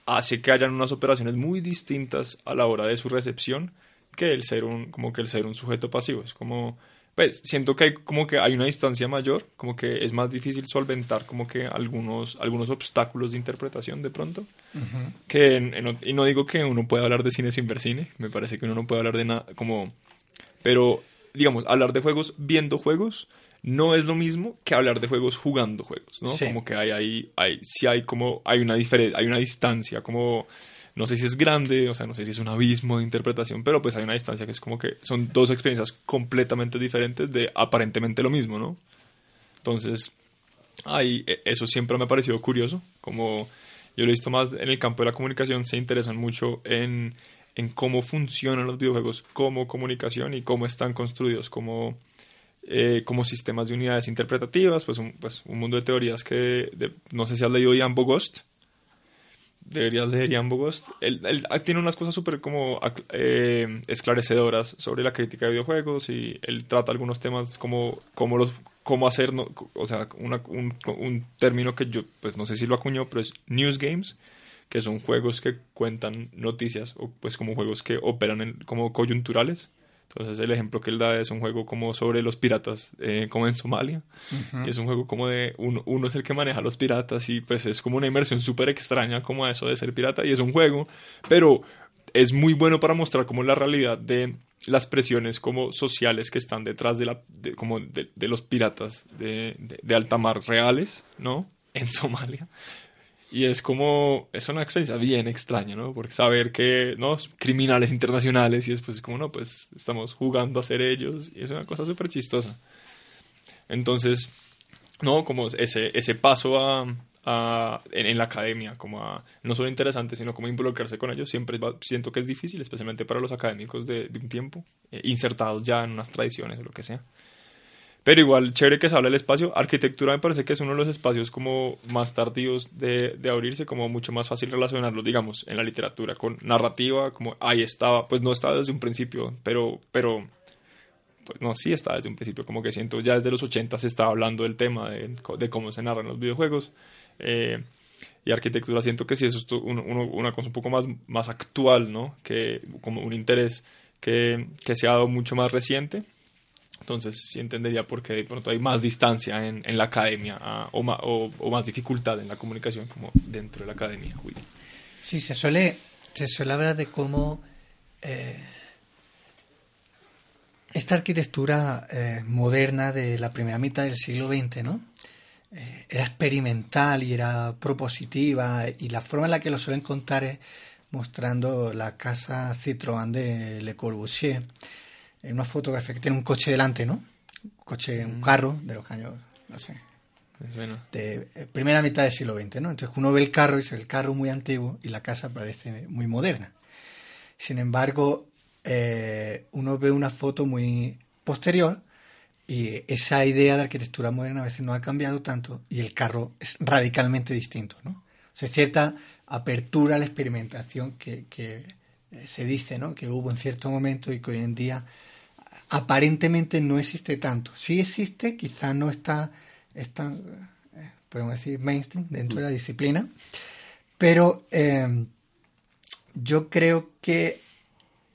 hace que hayan unas operaciones muy distintas a la hora de su recepción que el ser un como que el ser un sujeto pasivo. Es como pues siento que hay como que hay una distancia mayor como que es más difícil solventar como que algunos algunos obstáculos de interpretación de pronto que en- en- y no digo que uno pueda hablar de cine sin ver cine me parece que uno no puede hablar de nada como pero digamos hablar de juegos viendo juegos no es lo mismo que hablar de juegos jugando juegos no Sí. como que hay hay hay sí hay como hay una diferencia hay una distancia como no sé si es grande, o sea, no sé si es un abismo de interpretación, pero pues hay una distancia que es como que son dos experiencias completamente diferentes de aparentemente lo mismo, ¿no? Entonces, ahí e- eso siempre me ha parecido curioso, como yo lo he visto más en el campo de la comunicación, se interesan mucho en, en cómo funcionan los videojuegos como comunicación y cómo están construidos como, eh, como sistemas de unidades interpretativas, pues un, pues un mundo de teorías que no sé si has leído Ian Ghost deberías leer Ian Bogost. Él, él tiene unas cosas súper como eh, esclarecedoras sobre la crítica de videojuegos y él trata algunos temas como cómo los cómo hacer o sea un, un término que yo pues no sé si lo acuñó pero es news games que son juegos que cuentan noticias o pues como juegos que operan como coyunturales entonces el ejemplo que él da es un juego como sobre los piratas eh, como en Somalia y es un juego como de uno, uno es el que maneja a los piratas y pues es como una inmersión súper extraña como a eso de ser pirata y es un juego, pero es muy bueno para mostrar como la realidad de las presiones como sociales que están detrás de la de, como de, de los piratas de, de, de alta mar reales, ¿no? En Somalia. Y es como, es una experiencia bien extraña, ¿no? Porque saber que, ¿no? Criminales internacionales y después es como, no, pues estamos jugando a ser ellos y es una cosa súper chistosa. Entonces, no, como ese, ese paso a, a- en, en la academia, como a no solo interesante, sino como involucrarse con ellos, siempre va- siento que es difícil, especialmente para los académicos de, de un tiempo, eh, insertados ya en unas tradiciones o lo que sea. Pero igual, chévere que se habla del espacio. Arquitectura me parece que es uno de los espacios como más tardíos de, de abrirse, como mucho más fácil relacionarlo, digamos, en la literatura, con narrativa, como ahí estaba, pues no estaba desde un principio, pero, pero pues no, sí está desde un principio, como que siento, ya desde los 80 se estaba hablando del tema de, de cómo se narran los videojuegos. eh, y arquitectura siento que sí eso es una cosa un poco más, más actual, ¿no? Que como un interés que, que se ha dado mucho más reciente. Entonces sí entendería por qué de pronto hay más distancia en, en la academia ah, o, ma- o- o más dificultad en la comunicación como dentro de la academia. Sí, se suele, se suele hablar de cómo eh, esta arquitectura eh, moderna de la primera mitad del siglo XX, ¿no? Eh, era experimental y era propositiva y la forma en la que lo suelen contar es mostrando la casa Citroën de Le Corbusier en una fotografía que tiene un coche delante, ¿no? Un coche, un carro de los años, no sé, suena. de eh, primera mitad del siglo XX, ¿no? Entonces uno ve el carro y es el carro muy antiguo y la casa parece muy moderna. Sin embargo, eh, uno ve una foto muy posterior y esa idea de arquitectura moderna a veces no ha cambiado tanto y el carro es radicalmente distinto, ¿no? O sea, cierta apertura a la experimentación que, que, eh, se dice, ¿no? Que hubo en cierto momento y que hoy en día aparentemente no existe tanto. Sí existe, quizá no está, está eh, podemos decir, mainstream dentro de la disciplina, pero eh, yo creo que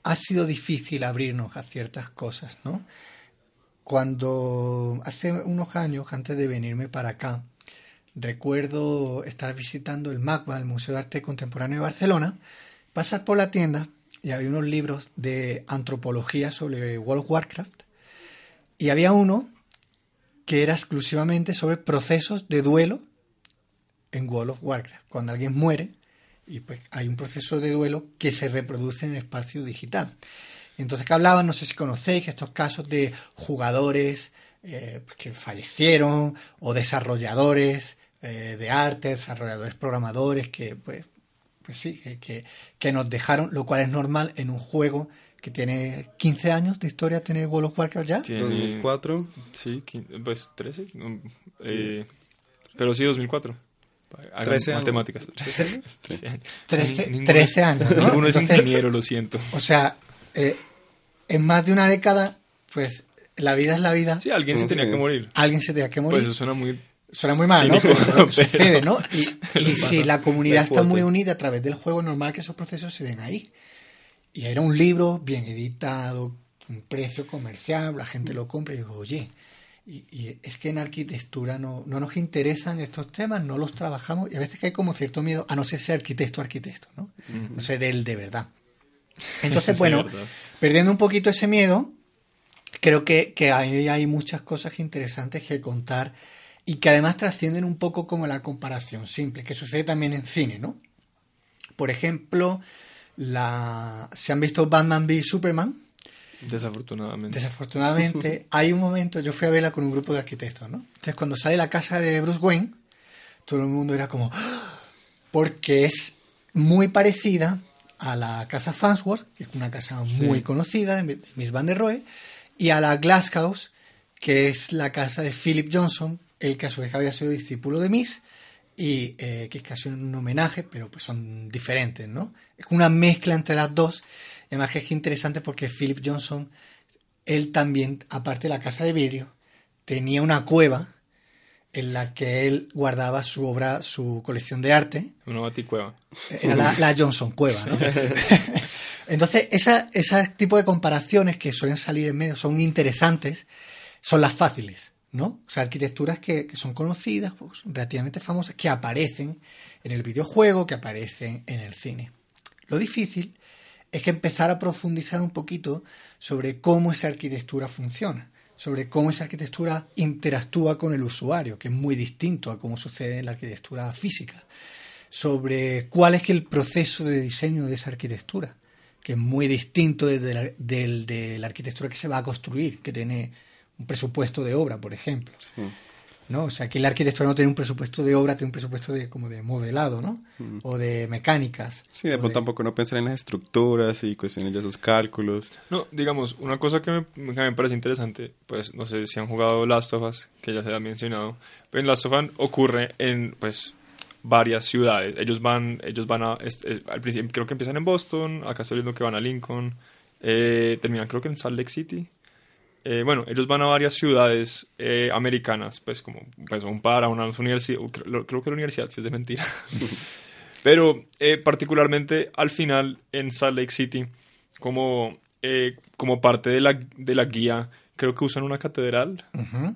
ha sido difícil abrirnos a ciertas cosas, ¿no? Cuando hace unos años, antes de venirme para acá, recuerdo estar visitando el MACBA, el Museo de Arte Contemporáneo de Barcelona, pasar por la tienda y había unos libros de antropología sobre World of Warcraft y había uno que era exclusivamente sobre procesos de duelo en World of Warcraft. Cuando alguien muere, y pues hay un proceso de duelo que se reproduce en el espacio digital. Entonces, que hablaban, no sé si conocéis, estos casos de jugadores eh, pues, que fallecieron o desarrolladores eh, de arte, desarrolladores programadores que, pues, pues sí, que, que, nos dejaron, lo cual es normal en un juego que tiene 15 años de historia, tiene World of Warcraft ya. Tiene- 2004. Sí, pues 13. mm, eh, pero sí, 2004. Hagan 13 años. matemáticas. Sí. 13 años. 13, Ninguno- 13 años, ¿no? Ninguno es Entonces, ingeniero, lo siento. O sea, eh, en más de una década, pues la vida es la vida. Sí, alguien se Sí. tenía que morir. Alguien se tenía que morir. Pues eso suena muy... Suena muy mal, ¿no? Cínico, Pero pero- sucede, ¿no? Y, y si la comunidad está muy unida a través del juego, es normal que esos procesos se den ahí. Y era un libro bien editado, un precio comercial, la gente lo compra y digo, oye, y, y es que en arquitectura no, no nos interesan estos temas, no los trabajamos y a veces que hay como cierto miedo a no ser ser arquitecto arquitecto, ¿no? No sé, del de verdad. Entonces, bueno, perdiendo un poquito ese miedo, creo que, que ahí hay muchas cosas interesantes que contar y que además trascienden un poco como la comparación simple, que sucede también en cine, ¿no? Por ejemplo, la... ¿se han visto Batman v Superman? Desafortunadamente. Desafortunadamente, hay un momento, yo fui a verla con un grupo de arquitectos, ¿no? Entonces, cuando sale la casa de Bruce Wayne, todo el mundo era como, ¡Ah! porque es muy parecida a la casa Farnsworth, que es una casa muy conocida de de Miss Van der Rohe, y a la Glass House, que es la casa de Philip Johnson, el que a su vez había sido discípulo de Miss, y eh, que es casi un homenaje, pero pues son diferentes, ¿no? Es una mezcla entre las dos. Además es que interesante porque Philip Johnson, él también, aparte de la casa de vidrio, tenía una cueva en la que él guardaba su obra, su colección de arte. Una baticueva. Era la, la Johnson Cueva, ¿no? Entonces, esa, ese tipo de comparaciones que suelen salir en medio son interesantes, son las fáciles, ¿no? O sea, arquitecturas que, son conocidas, pues, relativamente famosas, que aparecen en el videojuego, que aparecen en el cine. Lo difícil es que empezar a profundizar un poquito sobre cómo esa arquitectura funciona, sobre cómo esa arquitectura interactúa con el usuario, que es muy distinto a cómo sucede en la arquitectura física, sobre cuál es el proceso de diseño de esa arquitectura, que es muy distinto desde del, de la arquitectura que se va a construir, que tiene un presupuesto de obra, por ejemplo. Sí. ¿no? O sea, aquí la arquitectura no tiene un presupuesto de obra, tiene un presupuesto de como de modelado, ¿no? O de mecánicas. Sí, de tampoco no pensar en las estructuras y cuestiones de esos cálculos. No, digamos, una cosa que me, que me parece interesante, pues no sé si han jugado Last of Us, que ya se ha mencionado. Pero en Last of Us ocurre en, pues, varias ciudades. Ellos van, ellos van a, es- es- al principio creo que empiezan en Boston, acá estoy viendo que van a Lincoln, eh, terminan creo que en Salt Lake City. Eh, bueno, ellos van a varias ciudades eh, americanas, pues como pues, un par, a una universidad, creo, creo que la universidad, si es de mentira. Pero eh, particularmente al final en Salt Lake City, como, eh, como parte de la, de la guía, creo que usan una catedral Ujú.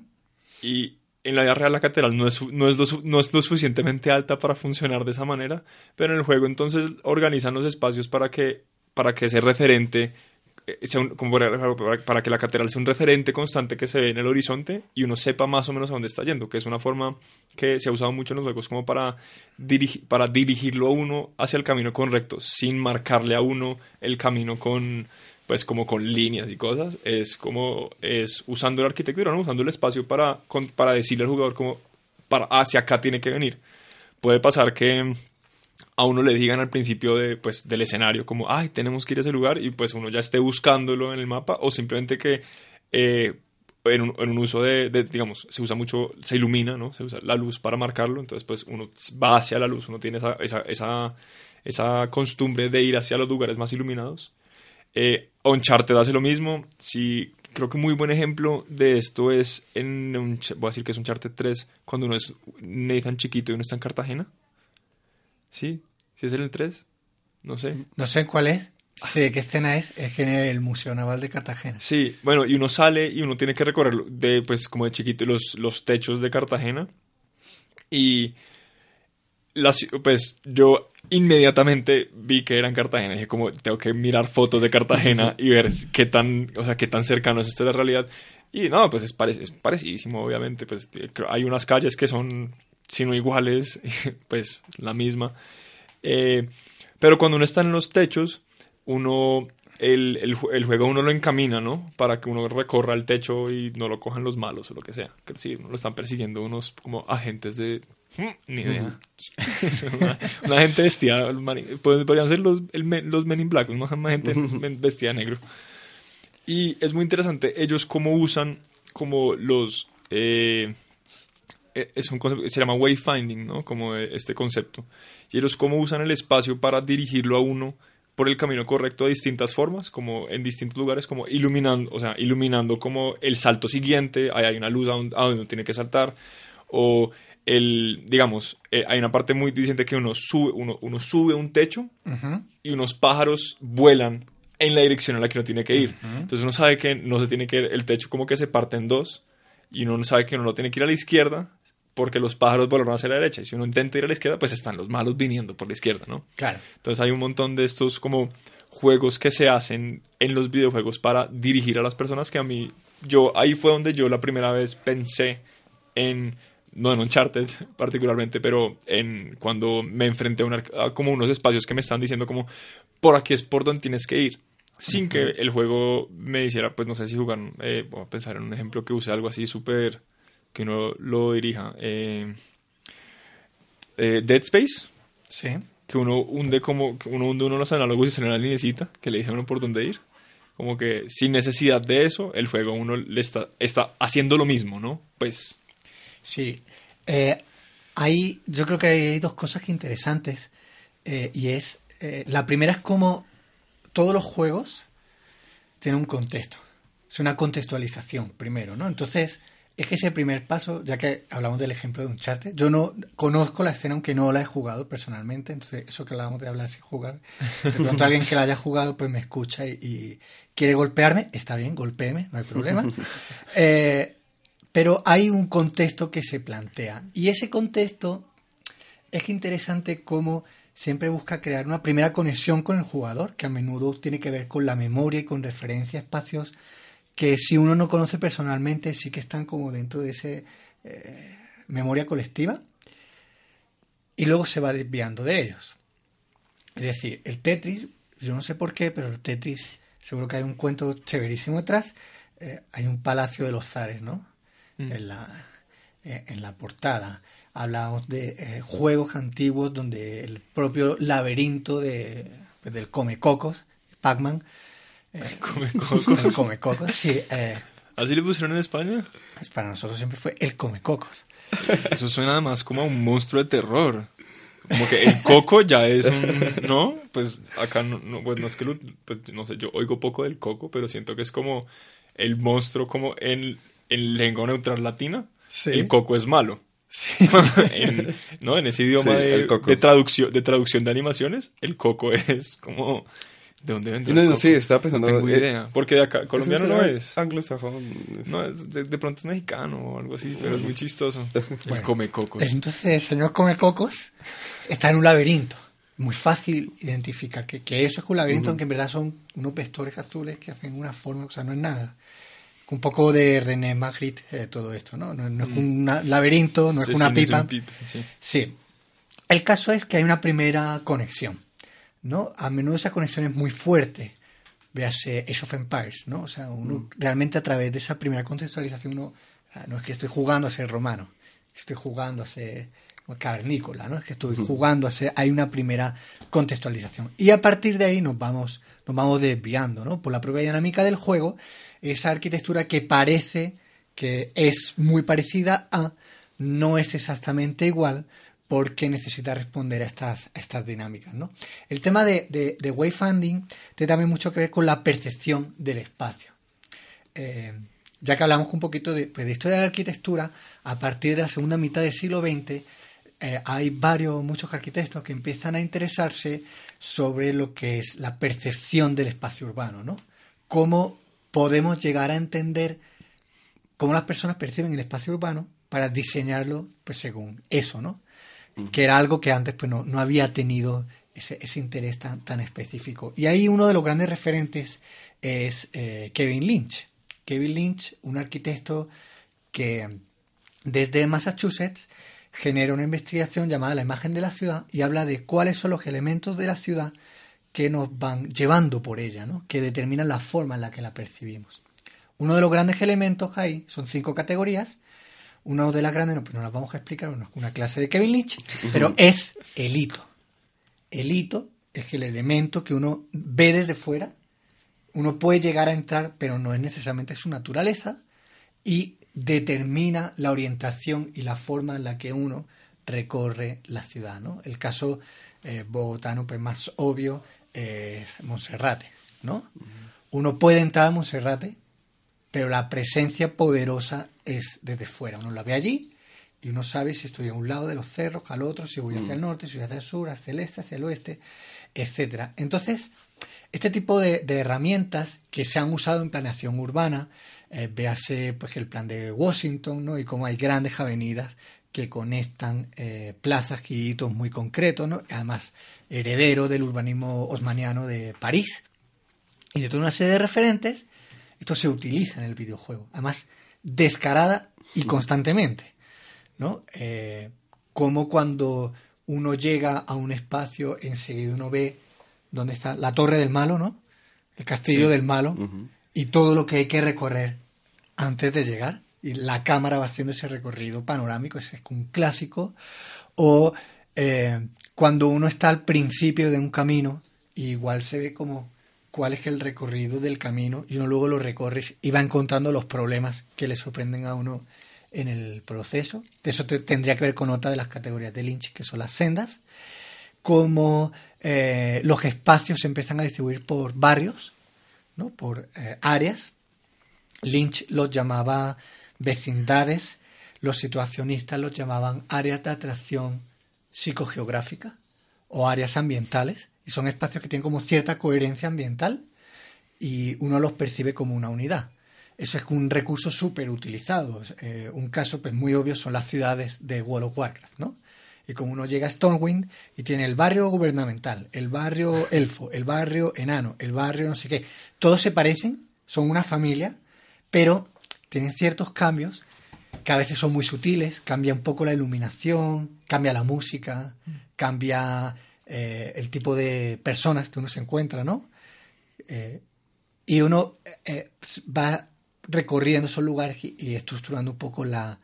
y en la vida real la catedral no es, no, es lo, no es lo suficientemente alta para funcionar de esa manera, pero en el juego entonces organizan los espacios para que, para que ese referente, un- como para, que la catedral sea un referente constante que se ve en el horizonte y uno sepa más o menos a dónde está yendo, que es una forma que se ha usado mucho en los juegos como para, dirigi- para dirigirlo a uno hacia el camino correcto, sin marcarle a uno el camino con pues como con líneas y cosas, es como es usando la arquitectura, ¿no? usando el espacio para, para decirle al jugador como para hacia acá tiene que venir. Puede pasar que a uno le digan al principio de, pues, del escenario como, ay, tenemos que ir a ese lugar y pues uno ya esté buscándolo en el mapa o simplemente que eh, en, un, en un uso de, digamos, se usa mucho, se ilumina, ¿no? Se usa la luz para marcarlo, entonces pues uno va hacia la luz, uno tiene esa, esa, esa, esa costumbre de ir hacia los lugares más iluminados. Eh, Uncharted hace lo mismo. Sí, creo que muy buen ejemplo de esto es en, voy a decir que es Uncharted 3, cuando uno es Nathan chiquito y uno está en Cartagena. ¿Sí? ¿Sí es en el 3? No sé. No sé cuál es. Sí, ¿qué escena es? Es que en el Museo Naval de Cartagena. Sí, bueno, y uno sale y uno tiene que recorrer de, pues, como de chiquito los, los techos de Cartagena. Y las, pues yo inmediatamente vi que era en Cartagena. Dije, como, tengo que mirar fotos de Cartagena y ver qué tan, o sea, qué tan cercano es esto de la realidad. Y no, pues es, parec es parecidísimo, obviamente. Pues hay unas calles que son, si no iguales, pues la misma. Eh, pero cuando uno está en los techos, uno el, el, el, juego uno lo encamina, ¿no? Para que uno recorra el techo y no lo cojan los malos o lo que sea. Que sí, uno lo están persiguiendo unos como agentes de Mm, ni idea. una, gente vestida, podrían ser los, los Men in Black, una gente vestida de negro. Y es muy interesante ellos cómo usan como los... Eh, es un concepto, se llama wayfinding, ¿no? Como este concepto. Y ellos cómo usan el espacio para dirigirlo a uno por el camino correcto de distintas formas, como en distintos lugares, como iluminando, o sea, iluminando como el salto siguiente, ahí hay una luz a donde uno tiene que saltar, o el, digamos, eh, hay una parte muy diciente que uno sube, uno, uno sube un techo y unos pájaros vuelan en la dirección a la que uno tiene que ir. Entonces uno sabe que no se tiene que ir, el techo como que se parte en dos y uno sabe que uno no tiene que ir a la izquierda porque los pájaros vuelan hacia la derecha. Y si uno intenta ir a la izquierda, pues están los malos viniendo por la izquierda, ¿no? Claro. Entonces hay un montón de estos como juegos que se hacen en los videojuegos para dirigir a las personas que a mí, yo, ahí fue donde yo la primera vez pensé en no en Uncharted particularmente, pero en cuando me enfrenté a, como unos espacios que me están diciendo como por aquí es por donde tienes que ir, sin que el juego me hiciera, pues no sé si jugar, eh, voy a pensar en un ejemplo que use algo así súper, que uno lo dirija. Eh, eh, Dead Space. Sí. Que uno hunde como, que uno hunde uno los análogos y sale una linecita que le dice a uno por dónde ir. Como que sin necesidad de eso, el juego a uno le está, está haciendo lo mismo, ¿no? Pues Sí. Eh, hay, yo creo que hay dos cosas que interesantes. Eh, y es, la primera es como todos los juegos tienen un contexto. Es una contextualización primero, ¿no? Entonces, es que ese primer paso, ya que hablamos del ejemplo de un charter, yo no conozco la escena aunque no la he jugado personalmente, entonces eso que hablamos de hablar sin jugar, de pronto alguien que la haya jugado pues me escucha y, y quiere golpearme, está bien, golpéeme, no hay problema. Eh, pero hay un contexto que se plantea. Y ese contexto es interesante cómo siempre busca crear una primera conexión con el jugador, que a menudo tiene que ver con la memoria y con referencia a espacios que si uno no conoce personalmente sí que están como dentro de esa eh, memoria colectiva y luego se va desviando de ellos. Es decir, el Tetris, yo no sé por qué, pero el Tetris, seguro que hay un cuento chéverísimo detrás, eh, hay un palacio de los zares, ¿no? Mm. en, la, eh, en la portada. Hablamos de juegos antiguos donde el propio laberinto de, pues, del Come Cocos, Pac-Man. Eh, come Cocos. El Come Cocos, sí. ¿Así le pusieron en España? Pues para nosotros siempre fue el Come Cocos. Eso suena más como a un monstruo de terror. Como que el coco ya es un... ¿No? Pues acá no, no, pues no es que... pues no sé, yo oigo poco del coco, pero siento que es como el monstruo como en en lengua neutral latina, el coco es malo. en, ¿no? en ese idioma de, traducción, de traducción de animaciones, el coco es como... ¿De dónde vende no, no, sí, estaba pensando... No tengo eh, idea. Porque de acá, colombiano no es. Anglosajón. No, es, de, pronto es mexicano o algo así, pero es muy chistoso. el come cocos. Entonces el señor come cocos está en un laberinto. Muy fácil identificar que, que eso es un laberinto, aunque en verdad son unos pestores azules que hacen una forma, o sea, no es nada un poco de René Magritte eh, todo esto, ¿no? No, es mm. un laberinto, no es una pipa. sí. El caso es que hay una primera conexión, ¿no? A menudo esa conexión es muy fuerte. Véase Age of Empires, ¿no? O sea, uno mm. realmente a través de esa primera contextualización uno ah, no es que estoy jugando a ser romano, estoy jugando a ser carnícola, ¿no? Es que estoy jugando a ser hay una primera contextualización. Y a partir de ahí nos vamos nos vamos desviando, ¿no? Por la propia dinámica del juego esa arquitectura que parece que es muy parecida a, no es exactamente igual porque necesita responder a estas, estas dinámicas. ¿no? El tema de, de, wayfinding tiene también mucho que ver con la percepción del espacio. Eh, ya que hablamos un poquito de, pues, de historia de la arquitectura, a partir de la segunda mitad del siglo XX, eh, hay varios, muchos arquitectos que empiezan a interesarse sobre lo que es la percepción del espacio urbano, ¿no? Cómo podemos llegar a entender cómo las personas perciben el espacio urbano para diseñarlo pues según eso, ¿no? Que era algo que antes pues no, no había tenido ese, ese interés tan, tan, específico. Y ahí uno de los grandes referentes es eh, Kevin Lynch. Kevin Lynch, un arquitecto que desde Massachusetts genera una investigación llamada La imagen de la ciudad y habla de cuáles son los elementos de la ciudad que nos van llevando por ella, ¿no? que determinan la forma en la que la percibimos. Uno de los grandes elementos ahí son cinco categorías. Una de las grandes, no, pues no las vamos a explicar, una clase de Kevin Lynch, pero es el hito. El hito es el elemento que uno ve desde fuera, uno puede llegar a entrar, pero no es necesariamente su naturaleza, y determina la orientación y la forma en la que uno recorre la ciudad. ¿no? El caso eh, bogotano pues, más obvio es Monserrate. ¿no? Uno puede entrar a Monserrate, pero la presencia poderosa es desde fuera. Uno la ve allí y uno sabe si estoy a un lado de los cerros, al otro, si voy hacia el norte, si voy hacia el sur, hacia el este, hacia el oeste, etcétera. Entonces, este tipo de, de herramientas que se han usado en planeación urbana, eh, véase pues, el plan de Washington, ¿no? Y cómo hay grandes avenidas que conectan eh, plazas y hitos muy concretos, ¿no? Además, heredero del urbanismo osmaniano de París. Y de toda una serie de referentes, esto se utiliza en el videojuego. Además, descarada y constantemente, ¿no? Eh, como cuando uno llega a un espacio, enseguida uno ve dónde está la torre del malo, ¿no? El castillo Sí. del malo y todo lo que hay que recorrer antes de llegar. Y la cámara va haciendo ese recorrido panorámico, ese es un clásico. O eh, cuando uno está al principio de un camino, igual se ve como cuál es el recorrido del camino y uno luego lo recorre y va encontrando los problemas que le sorprenden a uno en el proceso. Eso te- tendría que ver con otra de las categorías de Lynch, que son las sendas. Como eh, los espacios se empiezan a distribuir por barrios, ¿no? por eh, áreas. Lynch los llamaba vecindades, los situacionistas los llamaban áreas de atracción psicogeográfica o áreas ambientales, y son espacios que tienen como cierta coherencia ambiental y uno los percibe como una unidad. Eso es un recurso súper utilizado. Eh, un caso pues, muy obvio son las ciudades de World of Warcraft, ¿no? Y como uno llega a Stormwind y tiene el barrio gubernamental, el barrio elfo, el barrio enano, el barrio no sé qué, todos se parecen, son una familia, pero tienen ciertos cambios que a veces son muy sutiles, cambia un poco la iluminación, cambia la música, cambia eh, el tipo de personas que uno se encuentra, ¿no? Eh, y uno eh, va recorriendo esos lugares y, estructurando un poco la,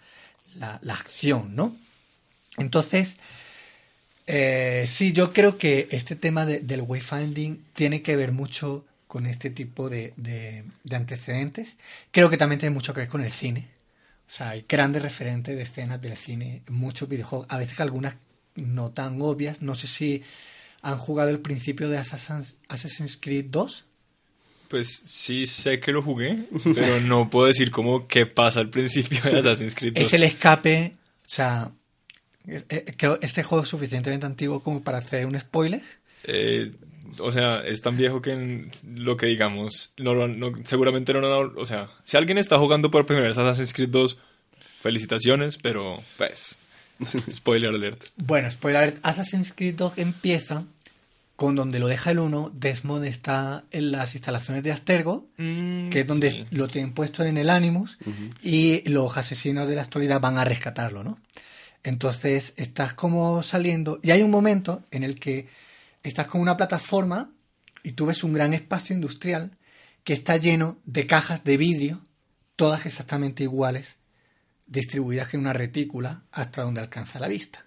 la, acción, ¿no? Entonces, eh, sí, yo creo que este tema de- del wayfinding tiene que ver mucho con este tipo de, de- de antecedentes. Creo que también tiene mucho que ver con el cine. O sea, hay grandes referentes de escenas del cine, muchos videojuegos, a veces algunas no tan obvias. No sé si han jugado el principio de Assassin's, Assassin's Creed 2. Pues sí sé que lo jugué, pero no puedo decir cómo qué pasa al principio de Assassin's Creed 2. Es el escape, o sea, es- eh, creo este juego es suficientemente antiguo como para hacer un spoiler. Eh, o sea, es tan viejo que en lo que digamos, no, lo- no- seguramente no lo O sea, si alguien está jugando por primera vez Assassin's Creed 2, felicitaciones, pero pues, spoiler alert. Bueno, spoiler alert, Assassin's Creed 2 empieza con donde lo deja el 1, Desmond está en las instalaciones de Astergo, que es donde Sí. lo tienen puesto en el Animus, y los asesinos de la actualidad van a rescatarlo, ¿no? Entonces estás como saliendo, y hay un momento en el que estás con una plataforma y tú ves un gran espacio industrial que está lleno de cajas de vidrio, todas exactamente iguales, distribuidas en una retícula hasta donde alcanza la vista.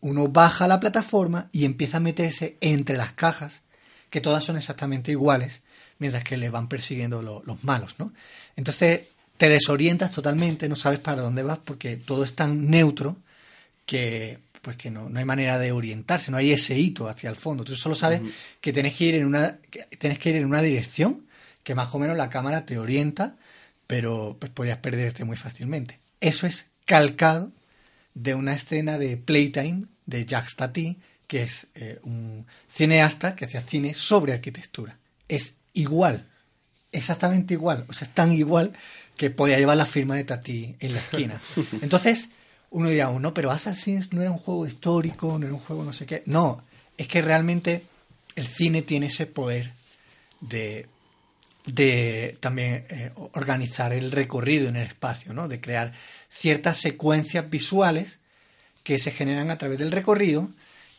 Uno baja la plataforma y empieza a meterse entre las cajas, que todas son exactamente iguales, mientras que le van persiguiendo lo- los malos, ¿no? Entonces te desorientas totalmente, no sabes para dónde vas porque todo es tan neutro que pues que no, no hay manera de orientarse, no hay ese hito hacia el fondo. Tú solo sabes que tienes que ir en una que tienes que ir en una dirección que más o menos la cámara te orienta, pero pues podías perderte muy fácilmente. Eso es calcado de una escena de Playtime de Jacques Tati, que es eh, un cineasta que hacía cine sobre arquitectura. Es igual, exactamente igual, o sea, es tan igual que podía llevar la firma de Tati en la esquina. Entonces, uno dirá, oh, no, pero Assassin's no era un juego histórico, no era un juego no sé qué. No, es que realmente el cine tiene ese poder de, de también eh, organizar el recorrido en el espacio, ¿no? De crear ciertas secuencias visuales que se generan a través del recorrido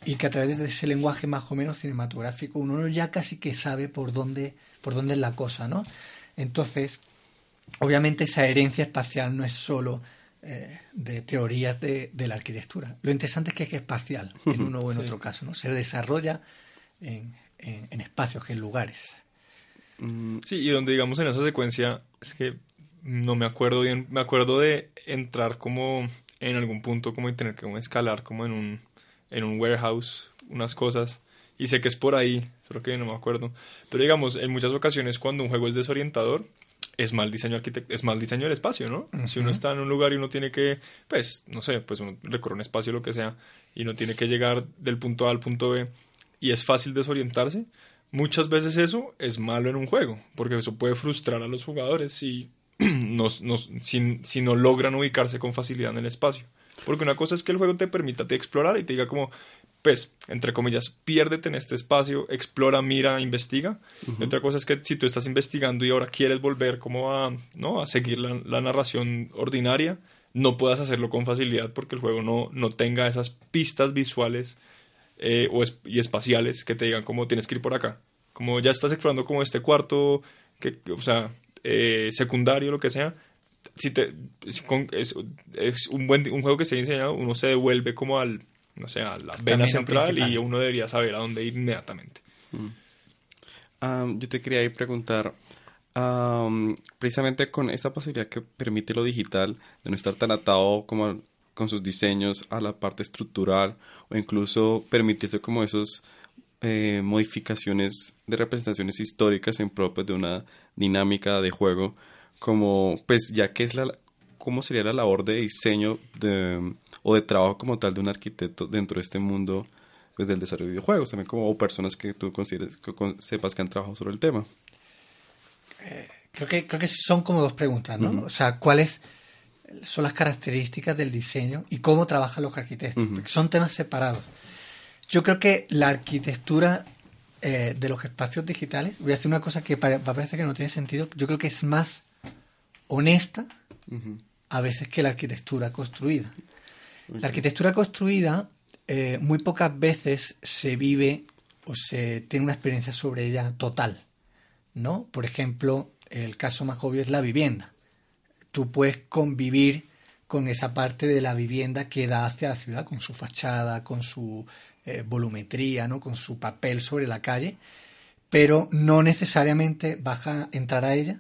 y que a través de ese lenguaje más o menos cinematográfico uno ya casi que sabe por dónde, por dónde es la cosa, ¿no? Entonces, obviamente esa herencia espacial no es solo eh, de teorías de, la arquitectura. Lo interesante es que es espacial, en uno o en otro caso, ¿no? Se desarrolla en, en, espacios, en lugares. Sí, y donde digamos en esa secuencia, es que no me acuerdo bien, me acuerdo de entrar como en algún punto como y tener que escalar como en un, en un warehouse unas cosas y sé que es por ahí, solo que no me acuerdo. Pero digamos, en muchas ocasiones cuando un juego es desorientador, es mal diseño es mal diseño del espacio, ¿no? Si uno está en un lugar y uno tiene que, pues, no sé, pues uno recorre un espacio lo que sea y no tiene que llegar del punto A al punto B y es fácil desorientarse, muchas veces eso es malo en un juego, porque eso puede frustrar a los jugadores si no, si, no logran ubicarse con facilidad en el espacio. Porque una cosa es que el juego te permita te explorar y te diga como, pues, entre comillas, piérdete en este espacio, explora, mira, investiga. y otra cosa es que si tú estás investigando y ahora quieres volver como a, ¿no? a seguir la, narración ordinaria, no puedas hacerlo con facilidad porque el juego no, no tenga esas pistas visuales eh, o y espaciales que te digan como tienes que ir por acá. Como ya estás explorando como este cuarto, que, o sea, eh, secundario, lo que sea, si te, es, un buen un juego que se ha enseñado, uno se devuelve como al, no sé, a la vena central y uno debería saber a dónde ir inmediatamente. Mm. yo te quería preguntar, precisamente con esta posibilidad que permite lo digital, de no estar tan atado como con sus diseños a la parte estructural o incluso permitirse como esos eh, modificaciones de representaciones históricas en propias de una dinámica de juego como pues ya que es la cómo sería la labor de diseño de, o de trabajo como tal de un arquitecto dentro de este mundo pues, del desarrollo de videojuegos también como o personas que tú consideres que sepas que han trabajado sobre el tema eh, creo que creo que son como dos preguntas no o sea cuáles son las características del diseño y cómo trabajan los arquitectos porque son temas separados yo creo que la arquitectura eh, de los espacios digitales, voy a decir una cosa que parece que no tiene sentido, yo creo que es más honesta a veces que la arquitectura construida. La arquitectura construida eh, muy pocas veces se vive o se tiene una experiencia sobre ella total, ¿no? Por ejemplo, el caso más obvio es la vivienda. Tú puedes convivir con esa parte de la vivienda que da hacia la ciudad, con su fachada, con su eh, volumetría, ¿no? con su papel sobre la calle, pero no necesariamente vas a entrar a ella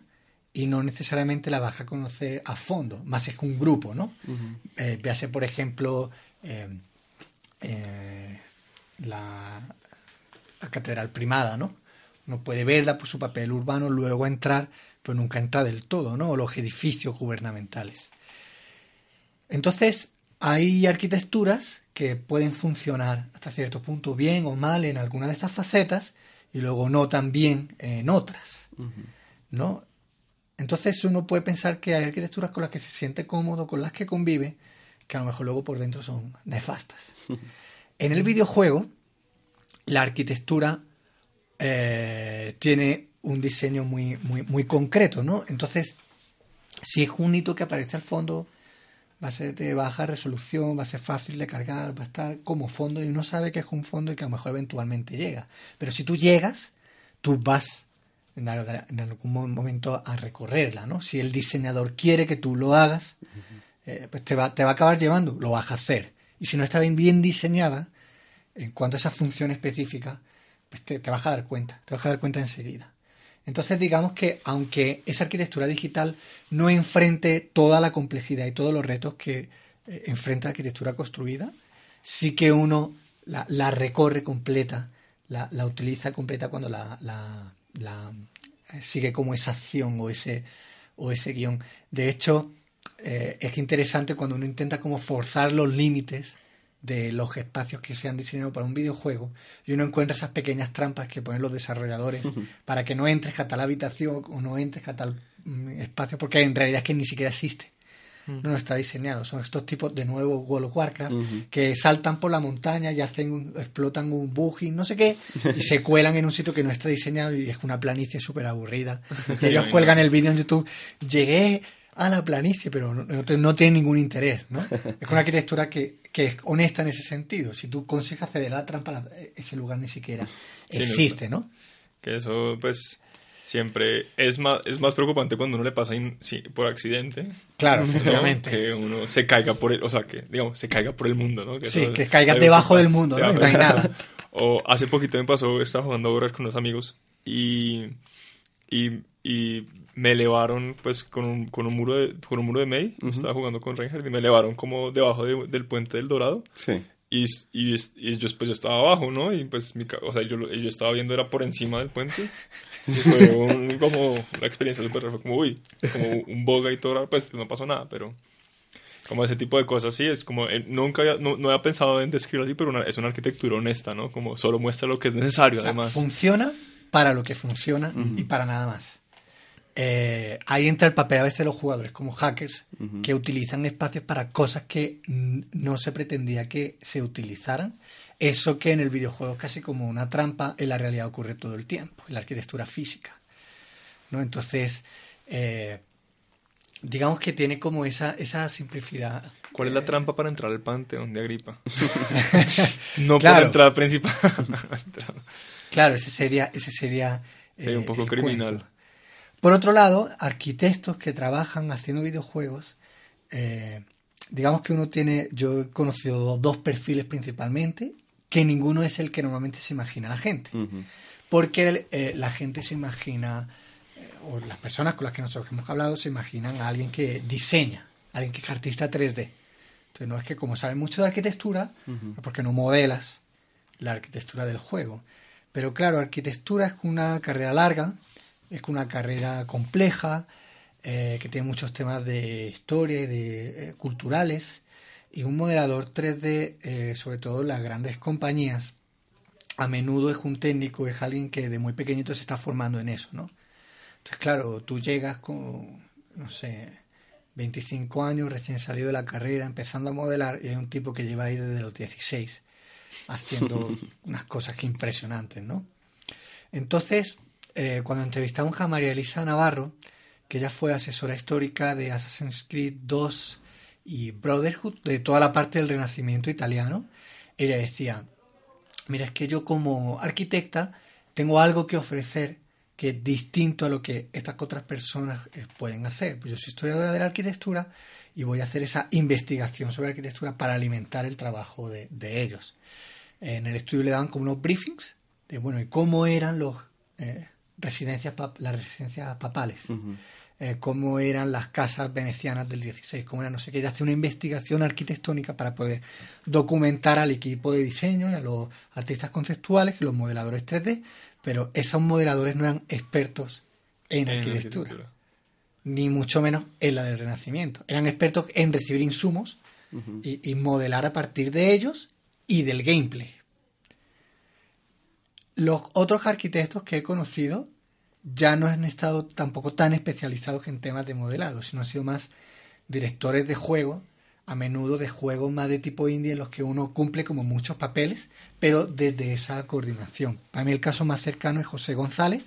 y no necesariamente la vas a conocer a fondo, más es que un grupo, ¿no? Uh véase, por ejemplo, eh, la, la, Catedral Primada, ¿no? Uno puede verla por su papel urbano, luego entrar, pero nunca entra del todo, ¿no? O los edificios gubernamentales. Entonces, hay arquitecturas que pueden funcionar hasta cierto punto bien o mal en alguna de estas facetas y luego no tan bien en otras, ¿no? Entonces uno puede pensar que hay arquitecturas con las que se siente cómodo, con las que convive, que a lo mejor luego por dentro son nefastas. en el videojuego, la arquitectura eh, tiene un diseño muy, muy, muy concreto, ¿no? Entonces, si es un hito que aparece al fondo, va a ser de baja resolución, va a ser fácil de cargar, va a estar como fondo y uno sabe que es un fondo y que a lo mejor eventualmente llega. Pero si tú llegas, tú vas en algún momento a recorrerla, ¿no? Si el diseñador quiere que tú lo hagas, eh, pues te va, te va a acabar llevando, lo vas a hacer. Y si no está bien, diseñada, en cuanto a esa función específica, pues te vas a dar cuenta, te vas a dar cuenta enseguida. Entonces digamos que aunque esa arquitectura digital no enfrente toda la complejidad y todos los retos que eh, enfrenta la arquitectura construida, sí que uno la, recorre completa, la, utiliza completa cuando la, eh, sigue como esa acción o ese, o ese guion. De hecho, eh, es interesante cuando uno intenta como forzar los límites de los espacios que se han diseñado para un videojuego y uno encuentra esas pequeñas trampas que ponen los desarrolladores para que no entres a tal habitación o no entres a tal mm, espacio porque en realidad es que ni siquiera existe no está diseñado. Son estos tipos de nuevo World of Warcraft que saltan por la montaña y hacen explotan un buggy, no sé qué, y se cuelan en un sitio que no está diseñado y es una planicie súper aburrida. Ellos cuelgan el vídeo en YouTube. Llegué a la planicie, pero no, tiene ningún interés, ¿no? Es una arquitectura que, es honesta en ese sentido. Si tú consigues acceder a la trampa, ese lugar ni siquiera existe, ¿no? Que eso, pues, siempre es más, es más preocupante cuando uno le pasa por accidente. Claro, efectivamente. Que uno se caiga por el, o sea, que, digamos, se caiga por el mundo, ¿no? sí, que caiga debajo del mundo, ¿no? no hay nada. O hace poquito me pasó, estaba jugando a borrar con unos amigos y, y, y me elevaron pues con un, con un muro de con un muro de May, estaba jugando con Ranger y me elevaron como debajo del puente del Dorado. Sí. Y, y, y, yo, pues, yo estaba abajo, ¿no? Y pues, mi, o sea, yo, yo estaba viendo era por encima del puente. Y fue un, como una experiencia súper fue como, uy, como un boga y todo, pues no pasó nada, pero como ese tipo de cosas, sí, es como, eh, nunca había, no, no, había pensado en describirlo así, pero es una arquitectura honesta, ¿no? Como solo muestra lo que es necesario, además. Funciona para lo que funciona y para nada más. Eh, ahí entra el papel a veces de los jugadores como hackers que utilizan espacios para cosas que no se pretendía que se utilizaran. Eso que en el videojuego es casi como una trampa, en la realidad ocurre todo el tiempo, en la arquitectura física. ¿no? Entonces, eh, digamos que tiene como esa, esa simplicidad. ¿Cuál es la trampa para entrar al panteón de Agripa? no para la entrada principal. claro, ese sería, ese sería un eh, poco criminal. Por otro lado, arquitectos que trabajan haciendo videojuegos, eh, digamos que uno tiene, yo he conocido dos perfiles principalmente, que ninguno es el que normalmente se imagina la gente. Porque eh, la gente se imagina, eh, o las personas con las que nosotros hemos hablado, se imaginan a alguien que diseña, alguien que es artista 3D. Entonces no es que como saben mucho de arquitectura, porque no modelas la arquitectura del juego. Pero claro, arquitectura es una carrera larga, es una carrera compleja, eh, que tiene muchos temas de historia y de eh, culturales. Y un modelador 3D, eh, sobre todo las grandes compañías, a menudo es un técnico, es alguien que de muy pequeñito se está formando en eso, ¿no? Entonces, claro, tú llegas con, no sé, 25 años, recién salido de la carrera, empezando a modelar, y hay un tipo que lleva ahí desde los 16, haciendo unas cosas que impresionantes, ¿no? Entonces, eh, cuando entrevistamos a María Elisa Navarro, que ella fue asesora histórica de Assassin's Creed 2 y Brotherhood, de toda la parte del Renacimiento italiano, ella decía, mira, es que yo como arquitecta tengo algo que ofrecer que es distinto a lo que estas otras personas eh, pueden hacer. Pues yo soy historiadora de la arquitectura y voy a hacer esa investigación sobre arquitectura para alimentar el trabajo de, ellos. En el estudio le daban como unos briefings de, bueno, y cómo eran los, eh, residencias las residencias papales, eh, cómo eran las casas venecianas del 16, cómo era no sé qué, ella hace una investigación arquitectónica para poder documentar al equipo de diseño y a los artistas conceptuales, los modeladores 3D, pero esos modeladores no eran expertos en, arquitectura, ni mucho menos en la del Renacimiento, eran expertos en recibir insumos y modelar a partir de ellos y del gameplay. Los otros arquitectos que he conocido ya no han estado tampoco tan especializados en temas de modelado, sino han sido más directores de juego, a menudo de juegos más de tipo indie en los que uno cumple como muchos papeles, pero desde esa coordinación. Para mí el caso más cercano es José González,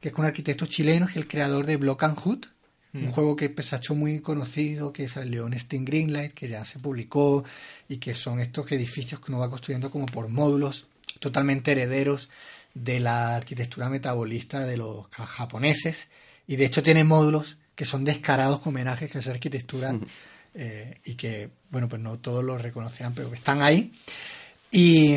que es un arquitecto chileno, que es el creador de Block and Hood, un mm. juego que pues, ha hecho muy conocido, que es el León Steam Greenlight, que ya se publicó, y que son estos edificios que uno va construyendo como por módulos totalmente herederos de la arquitectura metabolista de los japoneses y de hecho tiene módulos que son descarados homenajes a esa arquitectura eh, y que, bueno, pues no todos lo reconocerán, pero que están ahí. Y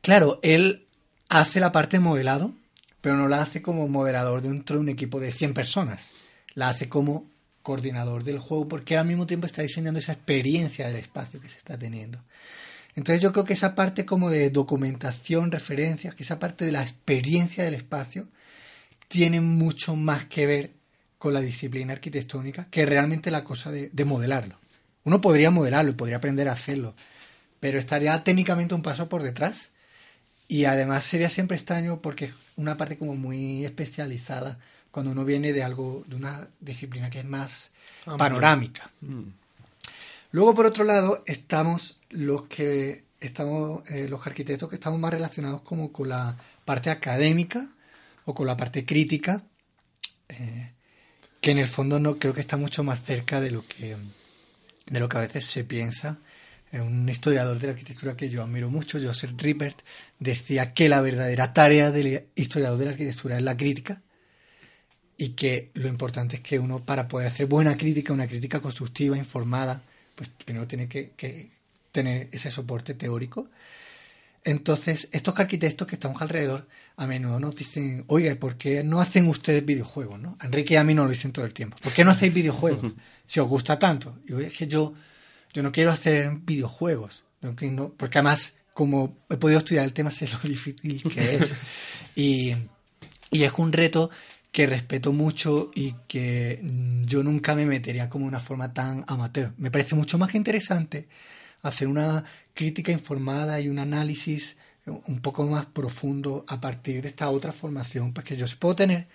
claro, él hace la parte modelado, pero no la hace como modelador dentro de un equipo de 100 personas, la hace como coordinador del juego porque al mismo tiempo está diseñando esa experiencia del espacio que se está teniendo. Entonces yo creo que esa parte como de documentación, referencias, que esa parte de la experiencia del espacio, tiene mucho más que ver con la disciplina arquitectónica que realmente la cosa de, de modelarlo. Uno podría modelarlo y podría aprender a hacerlo, pero estaría técnicamente un paso por detrás y además sería siempre extraño porque es una parte como muy especializada cuando uno viene de algo, de una disciplina que es más panorámica. Mm. Luego, por otro lado, estamos los que estamos, eh, los arquitectos que estamos más relacionados como con la parte académica o con la parte crítica, eh, que en el fondo no creo que está mucho más cerca de lo que de lo que a veces se piensa. Un historiador de la arquitectura que yo admiro mucho, Joseph Rippert, decía que la verdadera tarea del historiador de la arquitectura es la crítica y que lo importante es que uno, para poder hacer buena crítica, una crítica constructiva, informada, pues primero tiene que tener ese soporte teórico. Entonces, estos arquitectos que estamos alrededor a menudo nos dicen, oiga, ¿por qué no hacen ustedes videojuegos? ¿no? Enrique y a mí nos lo dicen todo el tiempo. ¿Por qué no hacéis videojuegos? Si os gusta tanto. Y digo, es que yo, yo no quiero hacer videojuegos. no porque además, como he podido estudiar el tema, sé lo difícil que es. y, y es un reto que respeto mucho y que yo nunca me metería como de una forma tan amateur. Me parece mucho más interesante hacer una crítica informada y un análisis un poco más profundo a partir de esta otra formación pues, que yo sí puedo tener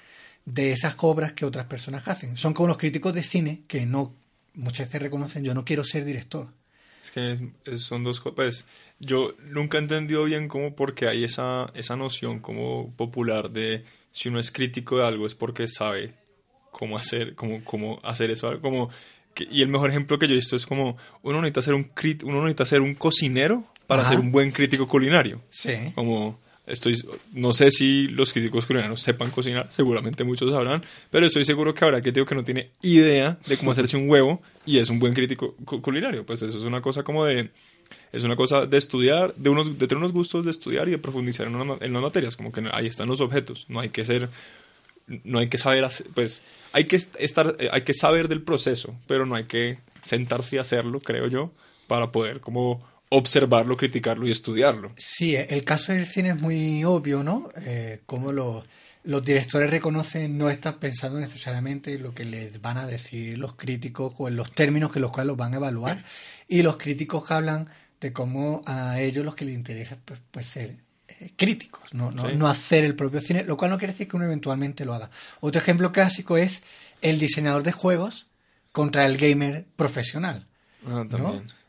de esas obras que otras personas hacen. Son como los críticos de cine que no muchas veces reconocen yo no quiero ser director. Es que son dos cosas. Pues yo nunca he entendido bien cómo porque hay esa, esa noción como popular de si uno es crítico de algo es porque sabe cómo hacer, cómo, cómo hacer eso. Como que- y el mejor ejemplo que yo he visto es como uno necesita ser un crit- uno necesita ser un cocinero para Ajá. ser un buen crítico culinario. Sí. Como estoy, no sé si los críticos culinarios sepan cocinar, seguramente muchos sabrán, pero estoy seguro que habrá crítico que no tiene idea de cómo hacerse un huevo y es un buen crítico cu- culinario. Pues eso es una cosa como de, es una cosa de estudiar, de unos, de tener unos gustos de estudiar y de profundizar en, una ma- en las materias, como que ahí están los objetos, no hay que ser, no hay que saber, pues hay que est- estar, eh, hay que saber del proceso, pero no hay que sentarse a hacerlo, creo yo, para poder como observarlo, criticarlo y estudiarlo. Sí, el caso del cine es muy obvio, ¿no? Eh, como los, directores reconocen no están pensando necesariamente en lo que les van a decir los críticos o en los términos que los cuales los van a evaluar. Y los críticos hablan de cómo a ellos los que les interesa pues, pues ser críticos, no, no, Sí. no hacer el propio cine, lo cual no quiere decir que uno eventualmente lo haga. Otro ejemplo clásico es el diseñador de juegos contra el gamer profesional. Ah.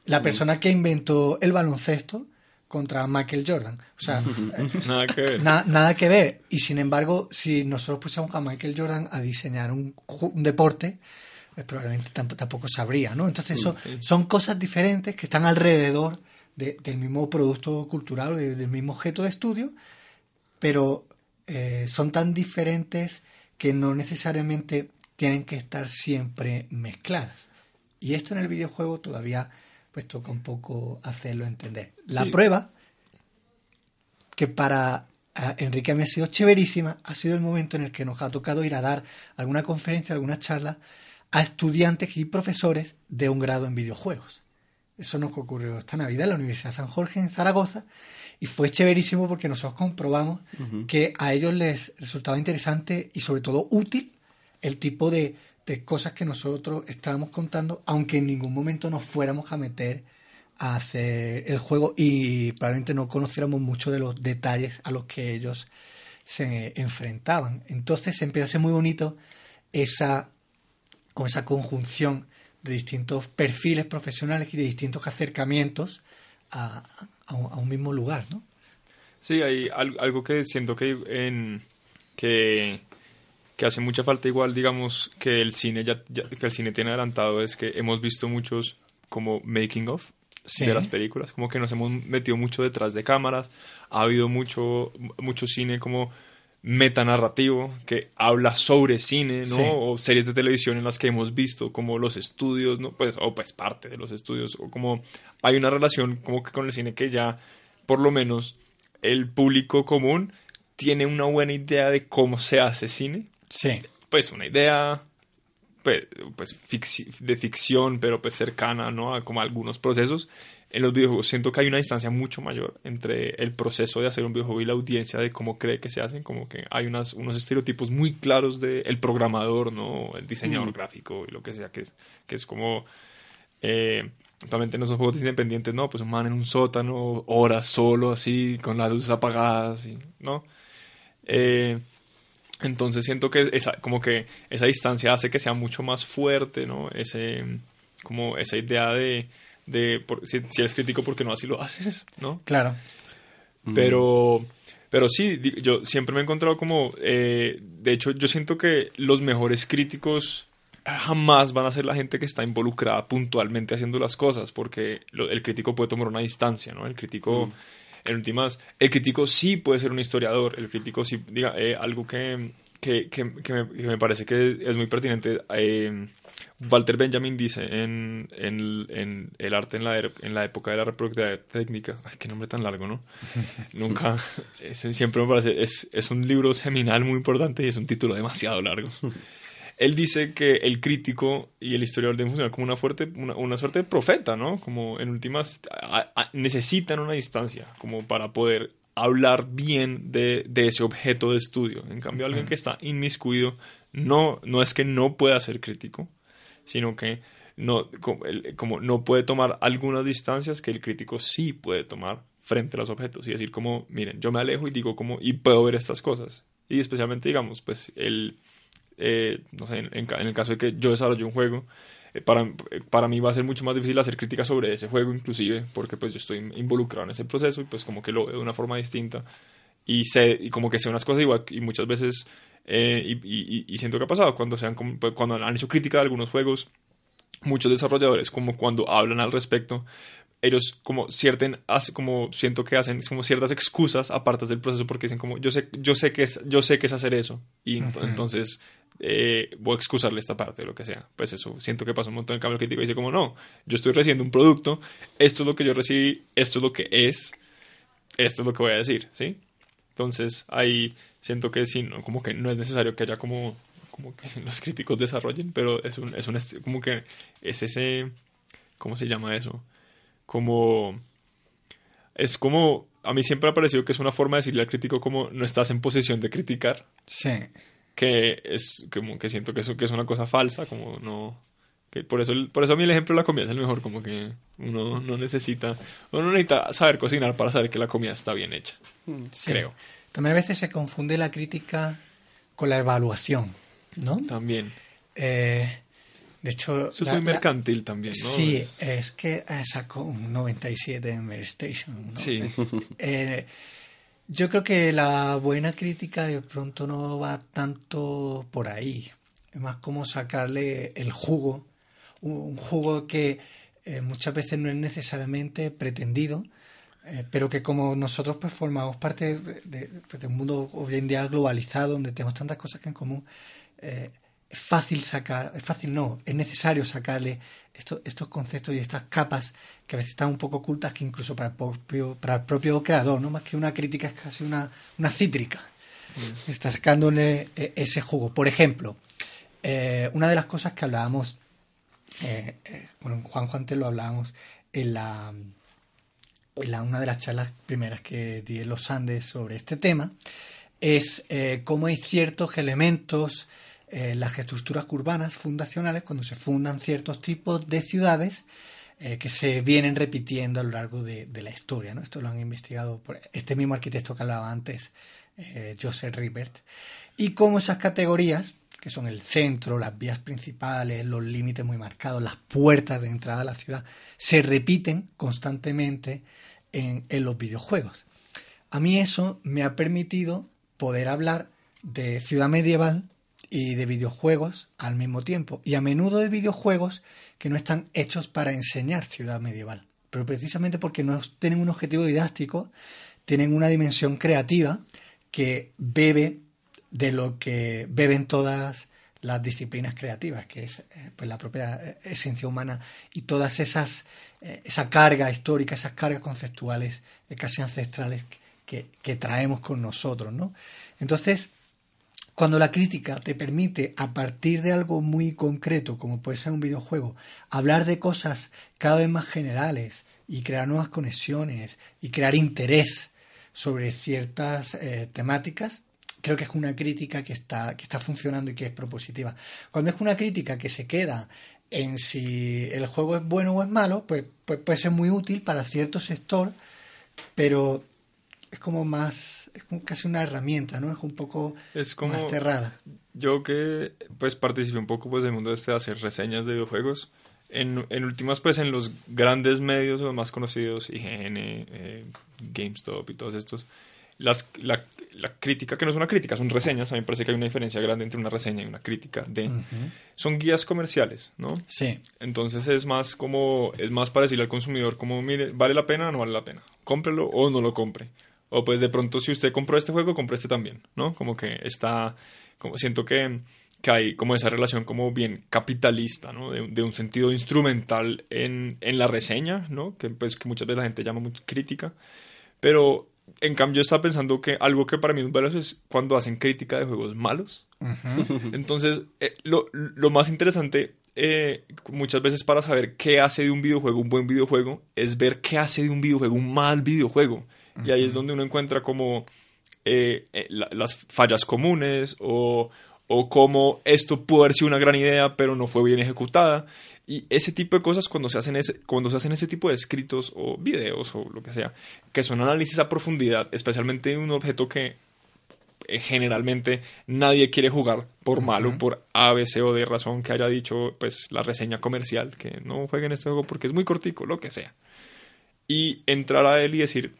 La persona que inventó el baloncesto contra Michael Jordan. O sea, Nada que ver. na- nada que ver. Y sin embargo, si nosotros pusiéramos a Michael Jordan a diseñar un, deporte, pues probablemente tamp- tampoco sabría, ¿no? Entonces, eso, sí. son cosas diferentes que están alrededor de- del mismo producto cultural del mismo objeto de estudio, pero eh, son tan diferentes que no necesariamente tienen que estar siempre mezcladas. Y esto en el videojuego todavía pues toca un poco hacerlo entender. La Sí. prueba, que para Enrique me ha sido chéverísima, ha sido el momento en el que nos ha tocado ir a dar alguna conferencia, alguna charla a estudiantes y profesores de un grado en videojuegos. Eso nos ocurrió esta Navidad en la Universidad San Jorge en Zaragoza y fue chéverísimo porque nosotros comprobamos que a ellos les resultaba interesante y sobre todo útil el tipo de, de cosas que nosotros estábamos contando, aunque en ningún momento nos fuéramos a meter a hacer el juego y probablemente no conociéramos mucho de los detalles a los que ellos se enfrentaban. Entonces empieza a ser muy bonito esa, con esa conjunción de distintos perfiles profesionales y de distintos acercamientos a, a un, a un mismo lugar, ¿no? Sí, hay al- algo que siento que en que, que hace mucha falta igual, digamos, que el cine ya, ya- que el cine tiene adelantado es que hemos visto muchos como making of Sí. de las películas, como que nos hemos metido mucho detrás de cámaras, ha habido mucho mucho cine como metanarrativo que habla sobre cine, ¿no? Sí. O series de televisión en las que hemos visto como los estudios, ¿no? Pues o pues parte de los estudios o como hay una relación como que con el cine que ya por lo menos el público común tiene una buena idea de cómo se hace cine. Sí. Pues una idea pues, pues de ficción, pero pues cercana, ¿no? A como a algunos procesos. En los videojuegos siento que hay una distancia mucho mayor entre el proceso de hacer un videojuego y la audiencia de cómo cree que se hacen, como que hay unas, unos estereotipos muy claros del el programador, ¿no? El diseñador gráfico y lo que sea, que, que es como... Eh, Actualmente en esos juegos independientes, no, pues un man en un sótano, horas solo, así, con las luces apagadas, y, ¿no? Eh, entonces siento que esa, como que esa distancia hace que sea mucho más fuerte, ¿no? Ese, como esa idea de, de si, eres crítico, ¿por qué no así lo haces? ¿No? Claro. Pero, pero sí, yo siempre me he encontrado como, eh, de hecho, yo siento que los mejores críticos jamás van a ser la gente que está involucrada puntualmente haciendo las cosas, porque el crítico puede tomar una distancia, ¿no? El crítico, mm. en últimas, el crítico sí puede ser un historiador, el crítico sí, diga, eh, algo que, que, que, me, parece que es muy pertinente. Eh, Walter Benjamin dice en, en, El arte en la, er, en la época de la reproductividad técnica, ay, qué nombre tan largo, ¿no? Nunca, siempre me parece, es, es un libro seminal muy importante y es un título demasiado largo. Él dice que el crítico y el historiador deben funcionar como una, fuerte, una, suerte de profeta, ¿no? Como en últimas necesitan una distancia como para poder hablar bien de, ese objeto de estudio. En cambio, alguien que está inmiscuido no, no es que no pueda ser crítico, sino que no, como, no puede tomar algunas distancias que el crítico sí puede tomar frente a los objetos y decir como, miren, yo me alejo y digo como, y puedo ver estas cosas. Y especialmente, digamos, pues el, eh, no sé, en, el caso de que yo desarrolle un juego, eh, para, para mí va a ser mucho más difícil hacer críticas sobre ese juego inclusive, porque pues yo estoy involucrado en ese proceso y pues como que lo veo de una forma distinta y sé, y como que sé unas cosas igual y muchas veces, eh, y, y, siento que ha pasado, cuando, sean, pues, cuando han hecho crítica de algunos juegos, muchos desarrolladores como cuando hablan al respecto, ellos como cierten, como siento que hacen como ciertas excusas aparte del proceso porque dicen como yo sé yo sé que es yo sé que es hacer eso y entonces eh, voy a excusarle esta parte o lo que sea. Pues eso, siento que pasa un montón en cambio crítico y dice como no, yo estoy recibiendo un producto, esto es lo que yo recibí, esto es lo que es, esto es lo que voy a decir, ¿sí? Entonces ahí siento que sí, no, como que no es necesario que haya como, como que los críticos desarrollen, pero es un, es un, como que es ese, ¿cómo se llama eso? Como, es como, a mí siempre ha parecido que es una forma de decirle al crítico como no estás en posición de criticar. Sí que es como que siento que eso que es una cosa falsa, como no por eso por eso a mí el ejemplo de la comida es el mejor, como que uno no necesita uno necesita saber cocinar para saber que la comida está bien hecha. Mm, creo. También a veces se confunde la crítica con la evaluación, ¿no? También. Eh, de hecho, eso es muy mercantil también, ¿no? Sí, es que sacó un 97 en Mary Station. ¿no? Sí. Eh, yo creo que la buena crítica de pronto no va tanto por ahí. Es más como sacarle el jugo, un jugo que eh, muchas veces no es necesariamente pretendido, eh, pero que como nosotros pues formamos parte de, pues, un mundo hoy en día globalizado, donde tenemos tantas cosas que en común, eh, es fácil sacar, es fácil no, es necesario sacarle estos, estos conceptos y estas capas que a veces están un poco ocultas que incluso para el propio, para el propio creador, no más que una crítica es casi una, una cítrica. Mm. Está sacándole eh, ese jugo. Por ejemplo, eh, una de las cosas que hablábamos, eh, bueno, Juan Juan te lo hablábamos en la, la, una de las charlas primeras que di en los Andes sobre este tema, es cómo hay ciertos elementos eh, las estructuras urbanas fundacionales cuando se fundan ciertos tipos de ciudades eh, que se vienen repitiendo a lo largo de, la historia. ¿no? Esto lo han investigado por este mismo arquitecto que hablaba antes, eh, Joseph Ribert. Y cómo esas categorías, que son el centro, las vías principales, los límites muy marcados, las puertas de entrada a la ciudad, se repiten constantemente en, los videojuegos. A mí eso me ha permitido poder hablar de ciudad medieval y de videojuegos al mismo tiempo. Y a menudo de videojuegos que no están hechos para enseñar ciudad medieval. Pero precisamente porque no tienen un objetivo didáctico, tienen una dimensión creativa que bebe de lo que beben todas las disciplinas creativas, que es eh, pues, la propia eh, esencia humana y todas esas, eh, esa carga histórica, esas cargas conceptuales casi ancestrales que, traemos con nosotros, ¿no? Entonces, cuando la crítica te permite, a partir de algo muy concreto, como puede ser un videojuego, hablar de cosas cada vez más generales, y crear nuevas conexiones y crear interés sobre ciertas temáticas, creo que es una crítica que está, que está funcionando y que es propositiva. Cuando es una crítica que se queda en si el juego es bueno o es malo, pues, pues puede ser muy útil para cierto sector, pero es como más, es como casi una herramienta, ¿no? Es un poco más cerrada. Yo que pues participé un poco pues del mundo este de hacer reseñas de videojuegos, en, en últimas pues en los grandes medios o más conocidos, IGN, eh, GameStop y todos estos, las, la, la, crítica, que no es una crítica, son reseñas, a mí me parece que hay una diferencia grande entre una reseña y una crítica de... Son guías comerciales, ¿no? Sí. Entonces es más como, es más para decirle al consumidor como, mire, ¿vale la pena o no vale la pena? Cómprelo o no lo compre. O pues de pronto si usted compró este juego, compre este también, ¿no? Como que está, como siento que, que hay como esa relación como bien capitalista, ¿no? De, de un sentido instrumental en, en, la reseña, ¿no? Que pues que muchas veces la gente llama muy crítica. Pero en cambio estaba pensando que algo que para mí es valioso es cuando hacen crítica de juegos malos. Entonces, eh, lo, lo, más interesante eh, muchas veces para saber qué hace de un videojuego un buen videojuego es ver qué hace de un videojuego un mal videojuego. Y ahí es donde uno encuentra como eh, las fallas comunes o, o cómo esto pudo haber sido una gran idea pero no fue bien ejecutada. Y ese tipo de cosas cuando se hacen ese, cuando se hacen ese tipo de escritos o videos o lo que sea, que son análisis a profundidad, especialmente de un objeto que eh, generalmente nadie quiere jugar por malo, por A, B, C o D razón que haya dicho pues la reseña comercial, que no jueguen este juego porque es muy cortico, lo que sea. Y entrar a él y decir,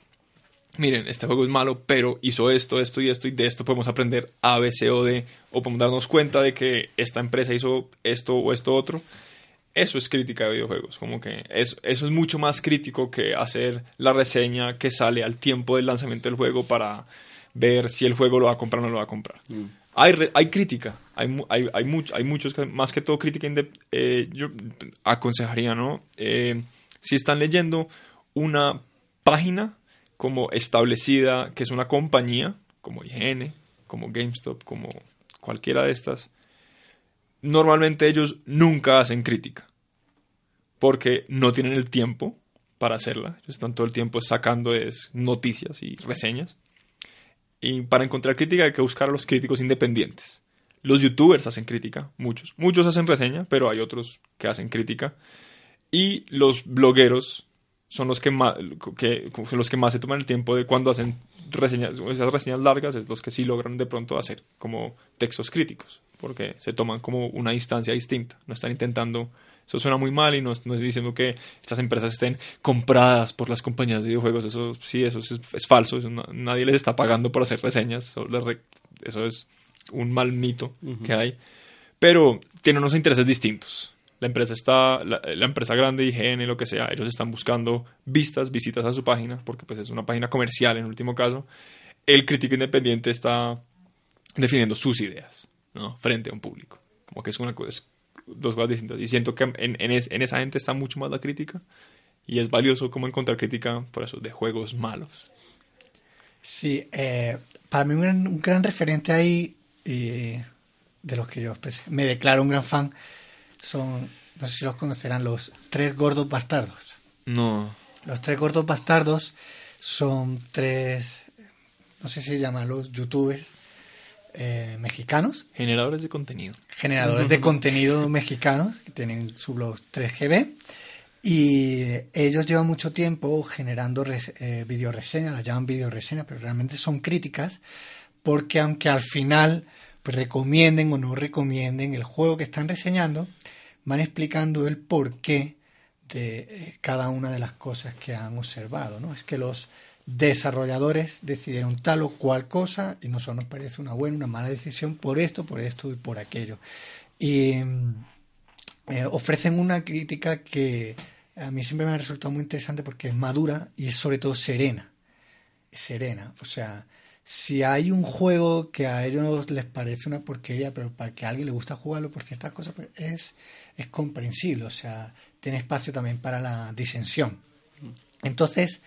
miren, este juego es malo, pero hizo esto, esto y esto, y de esto podemos aprender A, B, C o D, o podemos darnos cuenta de que esta empresa hizo esto o esto otro eso es crítica de videojuegos. Como que eso, eso es mucho más crítico que hacer la reseña que sale al tiempo del lanzamiento del juego para ver si el juego lo va a comprar o no lo va a comprar. Mm. Hay, hay crítica, hay, hay, hay, hay muchos, más que todo crítica. Eh, yo aconsejaría, ¿no? Eh, si están leyendo una página como establecida, que es una compañía, como IGN, como GameStop, como cualquiera de estas, normalmente ellos nunca hacen crítica, porque no tienen el tiempo para hacerla. Ellos están todo el tiempo sacando es, noticias y reseñas. Y para encontrar crítica hay que buscar a los críticos independientes. Los youtubers hacen crítica, muchos. Muchos hacen reseña, pero hay otros que hacen crítica. Y los blogueros son los que más, que, los que más se toman el tiempo de cuando hacen reseñas, esas reseñas largas, es los que sí logran de pronto hacer como textos críticos porque se toman como una instancia distinta. No están intentando, eso suena muy mal y no, no estoy diciendo que estas empresas estén compradas por las compañías de videojuegos, eso sí, eso es, falso, nadie les está pagando por hacer reseñas, eso, es un mal mito que hay, pero tienen unos intereses distintos. La empresa está, la, empresa grande, IGN, lo que sea, ellos están buscando vistas, visitas a su página, porque pues es una página comercial en último caso. El crítico independiente está definiendo sus ideas. ¿no? frente a un público. Como que es una dos cosas distintas. Y siento que en, en, esa gente está mucho más la crítica y es valioso como encontrar crítica por eso de juegos malos. Sí, eh, para mí un gran, referente ahí de los que yo pues, me declaro un gran fan son, no sé si los conocerán, los tres gordos bastardos. No. Los tres gordos bastardos son tres, no sé si se llaman los youtubers eh, mexicanos. Generadores de contenido. Generadores de contenido mexicanos que tienen su blog 3GB. Y ellos llevan mucho tiempo generando eh, videoreseñas, las llaman videoreseñas, pero realmente son críticas, porque aunque al final pues, recomienden o no recomienden el juego que están reseñando, van explicando el porqué de eh, cada una de las cosas que han observado. ¿no? Es que los desarrolladores decidieron tal o cual cosa y nosotros nos parece una buena, una mala decisión por esto, por esto y por aquello. Y mm, eh, ofrecen una crítica que a mí siempre me ha resultado muy interesante porque es madura y es sobre todo serena. Serena. O sea, si hay un juego que a ellos les parece una porquería, pero para que a alguien le gusta jugarlo por ciertas cosas, pues es, es comprensible. O sea, tiene espacio también para la disensión. Entonces,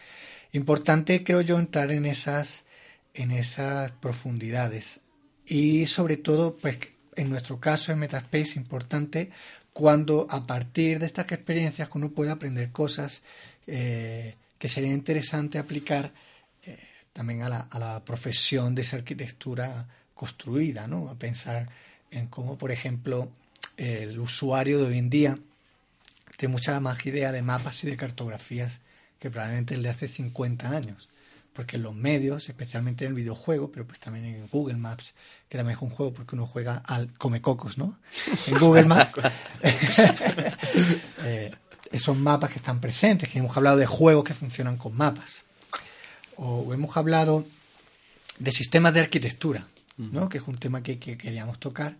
Importante, creo yo, entrar en esas, en esas profundidades. Y sobre todo, pues en nuestro caso en Metaspace, importante cuando a partir de estas experiencias uno puede aprender cosas eh, que sería interesante aplicar eh, también a la, a la, profesión de esa arquitectura construida, ¿no? A pensar en cómo, por ejemplo, el usuario de hoy en día tiene mucha más idea de mapas y de cartografías que probablemente el de hace 50 años. Porque en los medios, especialmente en el videojuego, pero pues también en Google Maps, que también es un juego porque uno juega al come cocos, ¿no? En Google Maps. eh, esos mapas que están presentes, que hemos hablado de juegos que funcionan con mapas. O hemos hablado de sistemas de arquitectura, ¿no? que es un tema que, que, queríamos tocar.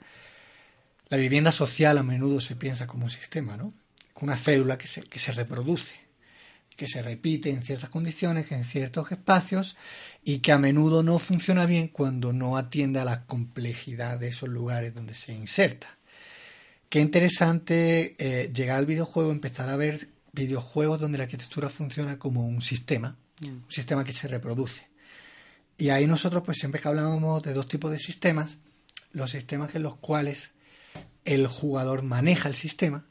La vivienda social a menudo se piensa como un sistema, ¿no? una cédula que se, que se reproduce, que se repite en ciertas condiciones, en ciertos espacios y que a menudo no funciona bien cuando no atiende a la complejidad de esos lugares donde se inserta. Qué interesante eh, llegar al videojuego, empezar a ver videojuegos donde la arquitectura funciona como un sistema, mm. un sistema que se reproduce. Y ahí nosotros pues siempre que hablábamos de dos tipos de sistemas, los sistemas en los cuales el jugador maneja el sistema,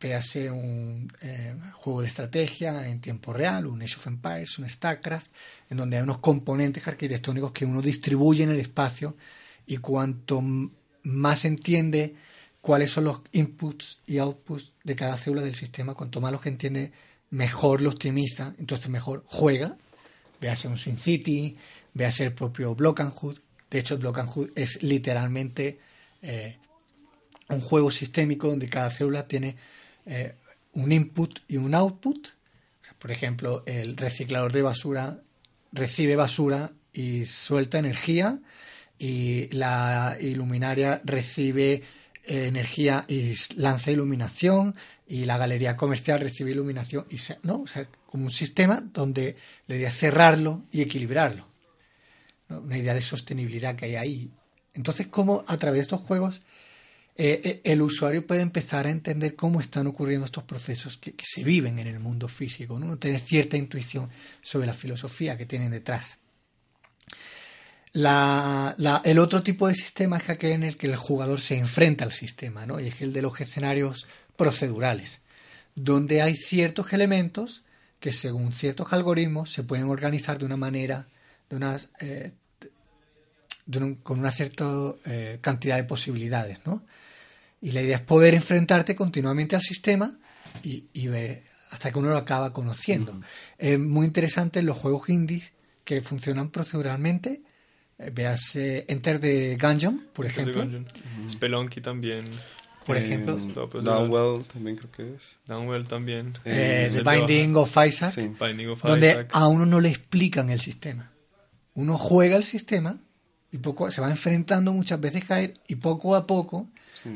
véase un eh, juego de estrategia en tiempo real, un Age of Empires, un StarCraft, en donde hay unos componentes arquitectónicos que uno distribuye en el espacio y cuanto más entiende cuáles son los inputs y outputs de cada célula del sistema. Cuanto más los entiende, mejor lo optimiza, entonces mejor juega. Véase un SimCity, véase el propio Block and Hood. De hecho, el Block and Hood es literalmente eh, un juego sistémico donde cada célula tiene eh, un input y un output. Por ejemplo, el reciclador de basura recibe basura y suelta energía y la iluminaria recibe energía y lanza iluminación y la galería comercial recibe iluminación y no o sea como un sistema donde la idea es cerrarlo y equilibrarlo una idea de sostenibilidad que hay ahí. Entonces cómo a través de estos juegos eh, eh, el usuario puede empezar a entender cómo están ocurriendo estos procesos que, se viven en el mundo físico ¿no? tener cierta intuición sobre la filosofía que tienen detrás la, el otro tipo de sistema es aquel en el que el jugador se enfrenta al sistema, ¿no? Y es el de los escenarios procedurales, donde hay ciertos elementos que según ciertos algoritmos se pueden organizar de una manera, de unas, eh, con una cierta cantidad de posibilidades, ¿no? Y la idea es poder enfrentarte continuamente al sistema y, ver hasta que uno lo acaba conociendo. Es muy interesante en los juegos indies que funcionan proceduralmente eh, veas Enter the Gungeon, por ejemplo. Spelunky también. Por ejemplo. Pues, Downwell también creo que es. Downwell también. Eh, the Binding of Isaac. donde a uno no le explican el sistema. Uno juega el sistema y poco se va enfrentando muchas veces a caer y poco a poco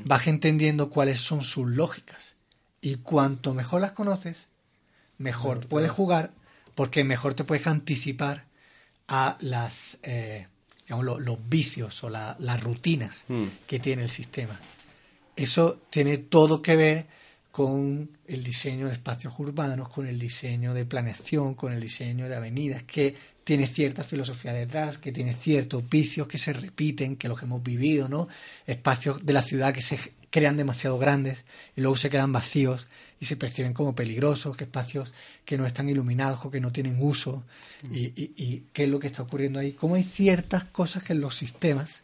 vas entendiendo cuáles son sus lógicas. Y cuanto mejor las conoces, mejor puedes jugar porque mejor te puedes anticipar a las eh, los vicios o las rutinas hmm. que tiene el sistema. Eso tiene todo que ver con el diseño de espacios urbanos, con el diseño de planeación, con el diseño de avenidas, que tiene cierta filosofía detrás, que tiene ciertos vicios que se repiten, que los hemos vivido, ¿no? Espacios de la ciudad que se crean demasiado grandes y luego se quedan vacíos y se perciben como peligrosos, que espacios que no están iluminados o que no tienen uso y, y, qué es lo que está ocurriendo ahí. Cómo hay ciertas cosas que en los sistemas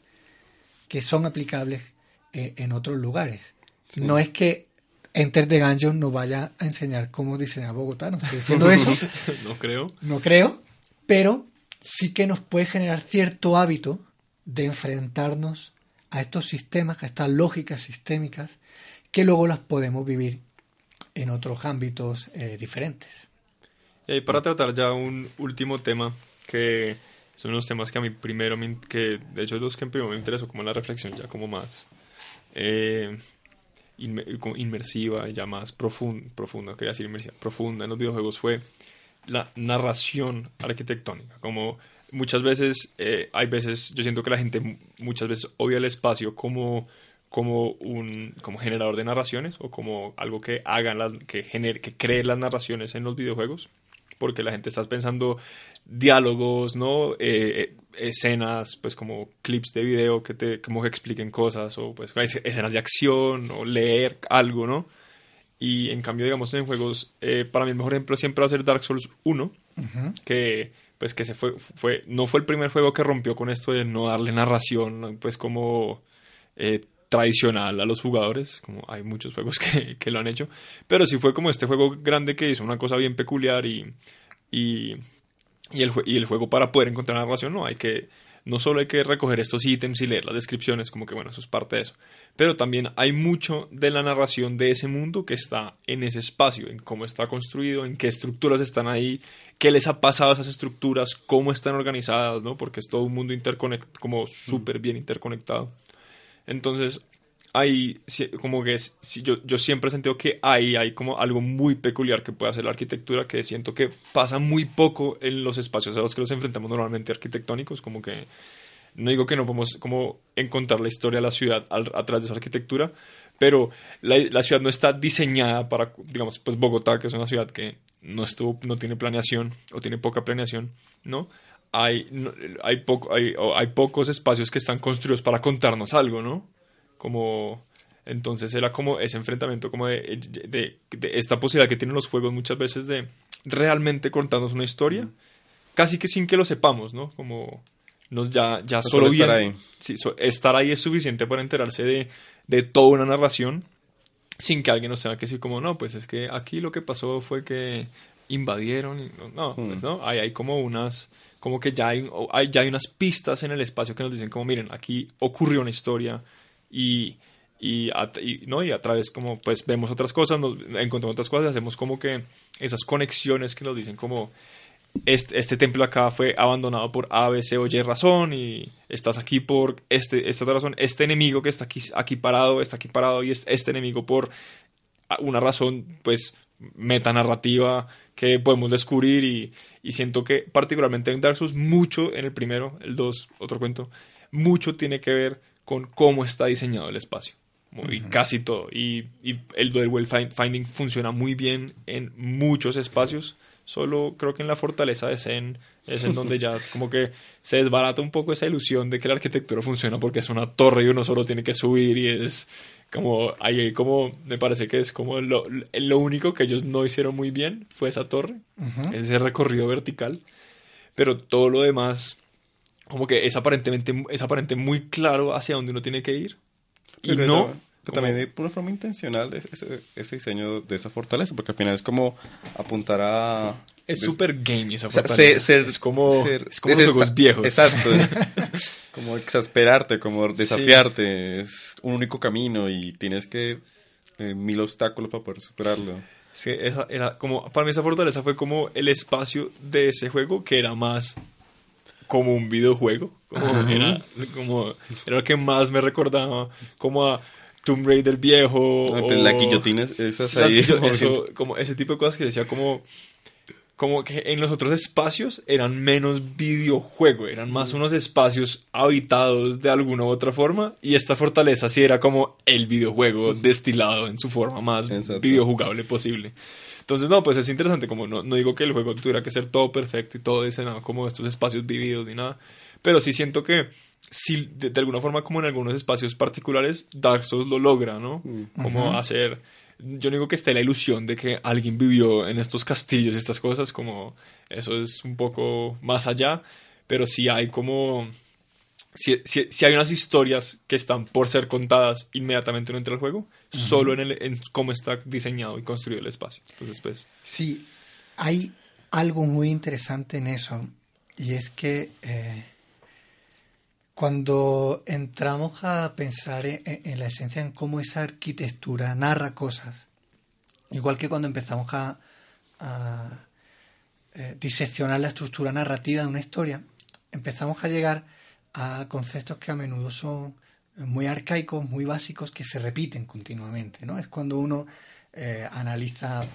que son aplicables eh, en otros lugares. No es que Enter the Gungeon nos vaya a enseñar cómo diseñar Bogotá, no estoy diciendo eso. no creo. No creo, pero sí que nos puede generar cierto hábito de enfrentarnos a estos sistemas, a estas lógicas sistémicas, que luego las podemos vivir en otros ámbitos eh, diferentes. Y para tratar ya un último tema, que son los temas que a mí primero, me, que de hecho los que primero me interesó como la reflexión ya como más eh, inmersiva, ya más profunda, profunda, quería decir inmersiva, profunda en los videojuegos fue la narración arquitectónica, como muchas veces, eh, hay veces, yo siento que la gente muchas veces obvia el espacio como, como un como generador de narraciones o como algo que hagan, las, que, genere, que cree las narraciones en los videojuegos, porque la gente está pensando diálogos, ¿no? Eh, eh, escenas, pues como clips de video que te como que expliquen cosas o pues escenas de acción o leer algo, ¿no? Y en cambio, digamos, en juegos, eh, para mí el mejor ejemplo siempre va a ser Dark Souls 1, que pues que se fue, fue, no fue el primer juego que rompió con esto de no darle narración, pues como eh, tradicional a los jugadores, como hay muchos juegos que, que, lo han hecho, pero sí fue como este juego grande que hizo una cosa bien peculiar y, y, y, el, y el juego para poder encontrar narración, no, hay que no solo hay que recoger estos ítems y leer las descripciones, como que bueno, eso es parte de eso, pero también hay mucho de la narración de ese mundo que está en ese espacio, en cómo está construido, en qué estructuras están ahí, qué les ha pasado a esas estructuras, cómo están organizadas, ¿no? Porque es todo un mundo interconectado, como súper bien interconectado. Entonces, hay como que es, yo, yo siempre he sentido que hay, hay como algo muy peculiar que puede hacer la arquitectura que siento que pasa muy poco en los espacios a los que nos enfrentamos normalmente arquitectónicos, como que no digo que no podemos como encontrar la historia de la ciudad a, través de esa arquitectura, pero la, la, ciudad no está diseñada para, digamos, pues Bogotá, que es una ciudad que no estuvo, no tiene planeación o tiene poca planeación, ¿no? Hay, hay, poco, hay, hay pocos espacios que están construidos para contarnos algo, ¿no? Como entonces era como ese enfrentamiento como de, de, esta posibilidad que tienen los juegos muchas veces de realmente contarnos una historia casi que sin que lo sepamos no como nos ya ya solo, estar ahí. sí, estar ahí es suficiente para enterarse de, de toda una narración sin que alguien nos tenga que decir como no pues es que aquí lo que pasó fue que invadieron y no, pues, mm. no hay, hay como unas como que ya hay, hay, ya hay unas pistas en el espacio que nos dicen como miren aquí ocurrió una historia y, y, a, ¿no? y a través como pues vemos otras cosas, nos encontramos otras cosas, hacemos como que esas conexiones que nos dicen como este, templo acá fue abandonado por A, B, C o Y razón y estás aquí por este, esta razón, este enemigo que está aquí, aquí parado, está aquí parado y este enemigo por una razón pues metanarrativa que podemos descubrir y, y, siento que particularmente en Dark Souls mucho en el primero, el 2, otro cuento, mucho tiene que ver con cómo está diseñado el espacio. Y casi todo. Y, el Dual Finding funciona muy bien en muchos espacios. Solo creo que en la fortaleza de Zen es en donde ya como que se desbarata un poco esa ilusión de que la arquitectura funciona porque es una torre y uno solo tiene que subir y es como ahí como me parece que es como lo, lo único que ellos no hicieron muy bien fue esa torre, ese recorrido vertical, pero todo lo demás como que es aparentemente es aparente muy claro hacia dónde uno tiene que ir. Y no... también de una forma intencional ese, ese, diseño de esa fortaleza, porque al final es como apuntar a... Es súper game esa fortaleza. es como, es como los juegos viejos. Exacto. como exasperarte, como desafiarte. Es un único camino y tienes que... Eh, mil obstáculos para poder superarlo. Sí, esa era como... Para mí esa fortaleza fue como el espacio de ese juego que era más como un videojuego. Como era, como, era lo que más me recordaba como a Tomb Raider viejo. Ah, pues la guillotina, esas ahí. como ese tipo de cosas que decía como como que en los otros espacios eran menos videojuego, eran más unos espacios habitados de alguna u otra forma y esta fortaleza sí era como el videojuego destilado en su forma más videojugable posible. Entonces, no, pues es interesante, como no, no digo que el juego tuviera que ser todo perfecto y todo diseñado como estos espacios vividos ni nada, pero sí siento que si de, alguna forma como en algunos espacios particulares Dark Souls lo logra, ¿no? Mm. Como hacer yo no digo que esté la ilusión de que alguien vivió en estos castillos y estas cosas, como eso es un poco más allá, pero sí hay como si, si, hay unas historias que están por ser contadas inmediatamente no entra al juego, solo en, el, en cómo está diseñado y construido el espacio. Entonces, pues... Sí, hay algo muy interesante en eso, y es que eh, cuando entramos a pensar en, la esencia, en cómo esa arquitectura narra cosas, igual que cuando empezamos a, eh, diseccionar la estructura narrativa de una historia, empezamos a llegar a conceptos que a menudo son muy arcaicos, muy básicos, que se repiten continuamente, ¿no? Es cuando uno eh, analiza,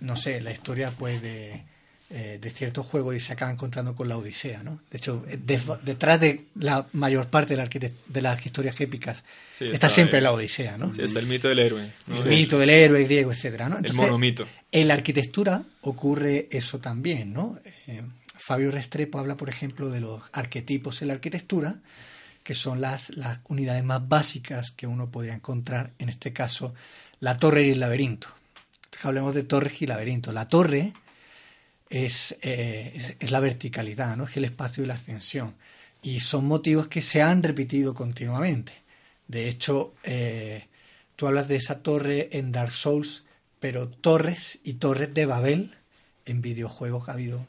no sé, la historia pues de, eh, de ciertos juegos y se acaba encontrando con la Odisea, ¿no? De hecho, eh, detrás de la mayor parte de, de las historias épicas está, siempre la Odisea, ¿no? Sí, está el mito del héroe. El mito del héroe griego, etcétera, ¿no? el monomito. En la arquitectura ocurre eso también, ¿no? Fabio Restrepo habla, por ejemplo, de los arquetipos en la arquitectura, que son las, las unidades más básicas que uno podría encontrar, en este caso, la torre y el laberinto. hablemos de torres y laberintos. La torre es, eh, es, la verticalidad, ¿no? es el espacio y la ascensión. Y son motivos que se han repetido continuamente. De hecho, eh, tú hablas de esa torre en Dark Souls, pero torres y torres de Babel en videojuegos ha habido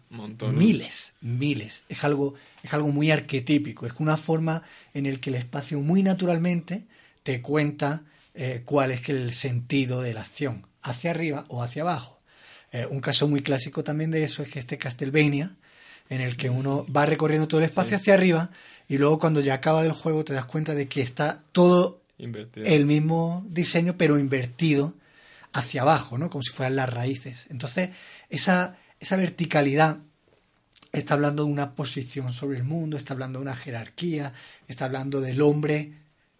miles, miles. Es algo, es algo muy arquetípico, es una forma en el que el espacio muy naturalmente te cuenta eh, cuál es el sentido de la acción, hacia arriba o hacia abajo. Eh, un caso muy clásico también de eso es que este Castlevania, en el que uno va recorriendo todo el espacio hacia arriba y luego cuando ya acaba el juego te das cuenta de que está todo el mismo diseño pero invertido hacia abajo, ¿no? Como si fueran las raíces. Entonces, esa, esa verticalidad está hablando de una posición sobre el mundo, está hablando de una jerarquía, está hablando del hombre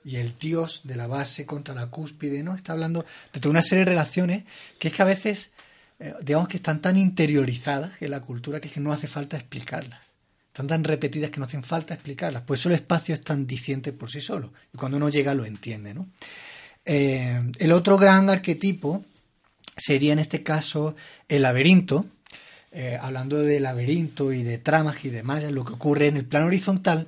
y el dios de la base contra la cúspide, ¿no? Está hablando de toda una serie de relaciones que es que a veces eh, digamos que están tan interiorizadas en la cultura que es que no hace falta explicarlas. Están tan repetidas que no hacen falta explicarlas. Pues el espacio es tan diciente por sí solo. Y cuando uno llega lo entiende, ¿no? Eh, el otro gran arquetipo sería en este caso el laberinto. Eh, hablando de laberinto y de tramas y de mallas, lo que ocurre en el plano horizontal,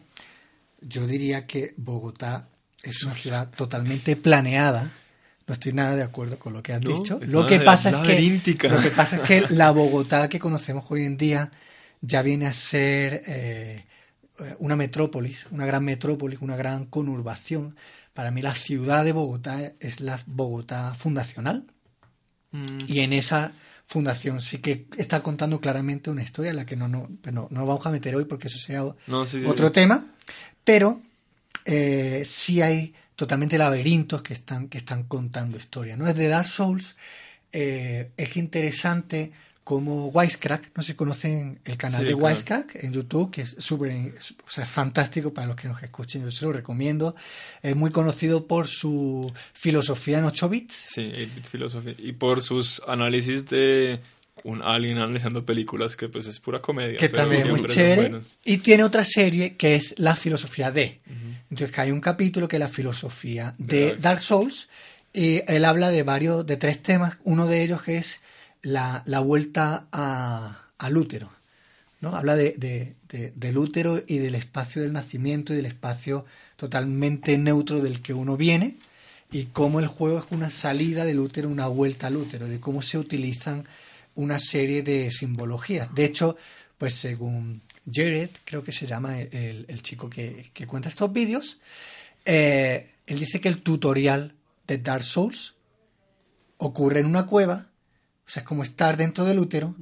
yo diría que Bogotá es una ciudad totalmente planeada no estoy nada de acuerdo con lo que has dicho. Lo que, pasa es que, lo que pasa es que la Bogotá que conocemos hoy en día ya viene a ser eh, una metrópolis, una gran metrópolis, una gran conurbación. Para mí la ciudad de Bogotá es la Bogotá fundacional. Mm. Y en esa fundación sí que está contando claramente una historia en la que no, no, no, no vamos a meter hoy porque eso sería otro tema. Pero eh, sí hay totalmente laberintos que están, que están contando historia. ¿no? Es de Dark Souls, eh, es interesante como Wisecrack, no sé si conocen el canal de Wisecrack en YouTube, que es súper, o sea, fantástico para los que nos escuchen, yo se lo recomiendo. Es muy conocido por su filosofía en 8 bits. Sí, 8-bit filosofía. Y por sus análisis de un alien analizando películas que pues es pura comedia. Que también es muy chévere. Y tiene otra serie que es la filosofía de. Entonces hay un capítulo que es la filosofía de, Dark Souls y él habla de varios, de tres temas. Uno de ellos es la, vuelta a, al útero. ¿no? Habla de, de, del útero y del espacio del nacimiento y del espacio totalmente neutro del que uno viene y cómo el juego es una salida del útero, una vuelta al útero, de cómo se utilizan una serie de simbologías. De hecho, pues según Jared, creo que se llama el, chico que, cuenta estos vídeos, eh, él dice que el tutorial de Dark Souls ocurre en una cueva, sea, es como estar dentro del útero,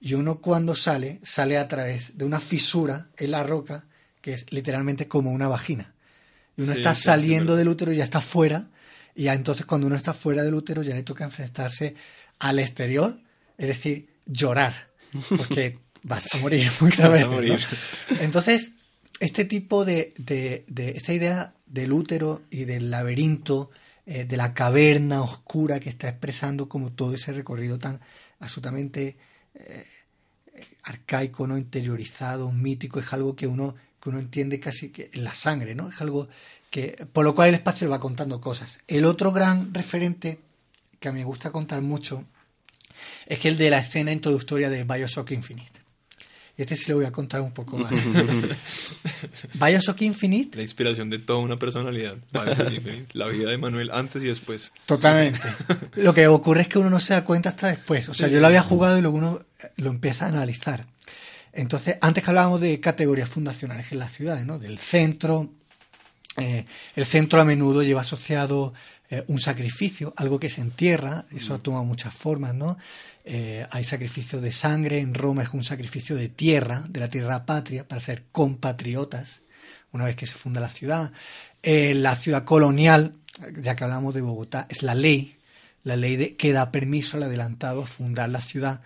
y uno cuando sale, sale a través de una fisura en la roca, que es literalmente como una vagina. Y uno está saliendo del útero y ya está fuera, y ya entonces cuando uno está fuera del útero ya le toca enfrentarse al exterior, es decir, llorar, porque vas a morir muchas veces. Entonces, este tipo de, de, esta idea del útero y del laberinto, eh, de la caverna oscura que está expresando como todo ese recorrido tan absolutamente eh, arcaico, no interiorizado, mítico, es algo que uno, que uno entiende casi que en la sangre, ¿no? Es algo que, por lo cual el espacio va contando cosas. El otro gran referente que a mí me gusta contar mucho es que el de la escena introductoria de Bioshock Infinite. Y este sí le voy a contar un poco más. Bioshock Infinite. La inspiración de toda una personalidad. La vida de Manuel antes y después. Totalmente. Lo que ocurre es que uno no se da cuenta hasta después. O sea, yo lo había jugado y luego uno lo empieza a analizar. Entonces, antes que hablábamos de categorías fundacionales en las ciudades, ¿no? Del centro. Eh, el centro a menudo lleva asociado eh, un sacrificio, algo que se entierra, eso ha tomado muchas formas, ¿no? Eh, hay sacrificio de sangre, en Roma es un sacrificio de tierra, de la tierra patria, para ser compatriotas, una vez que se funda la ciudad. Eh, la ciudad colonial, ya que hablamos de Bogotá, es la ley, la ley de, que da permiso al adelantado a fundar la ciudad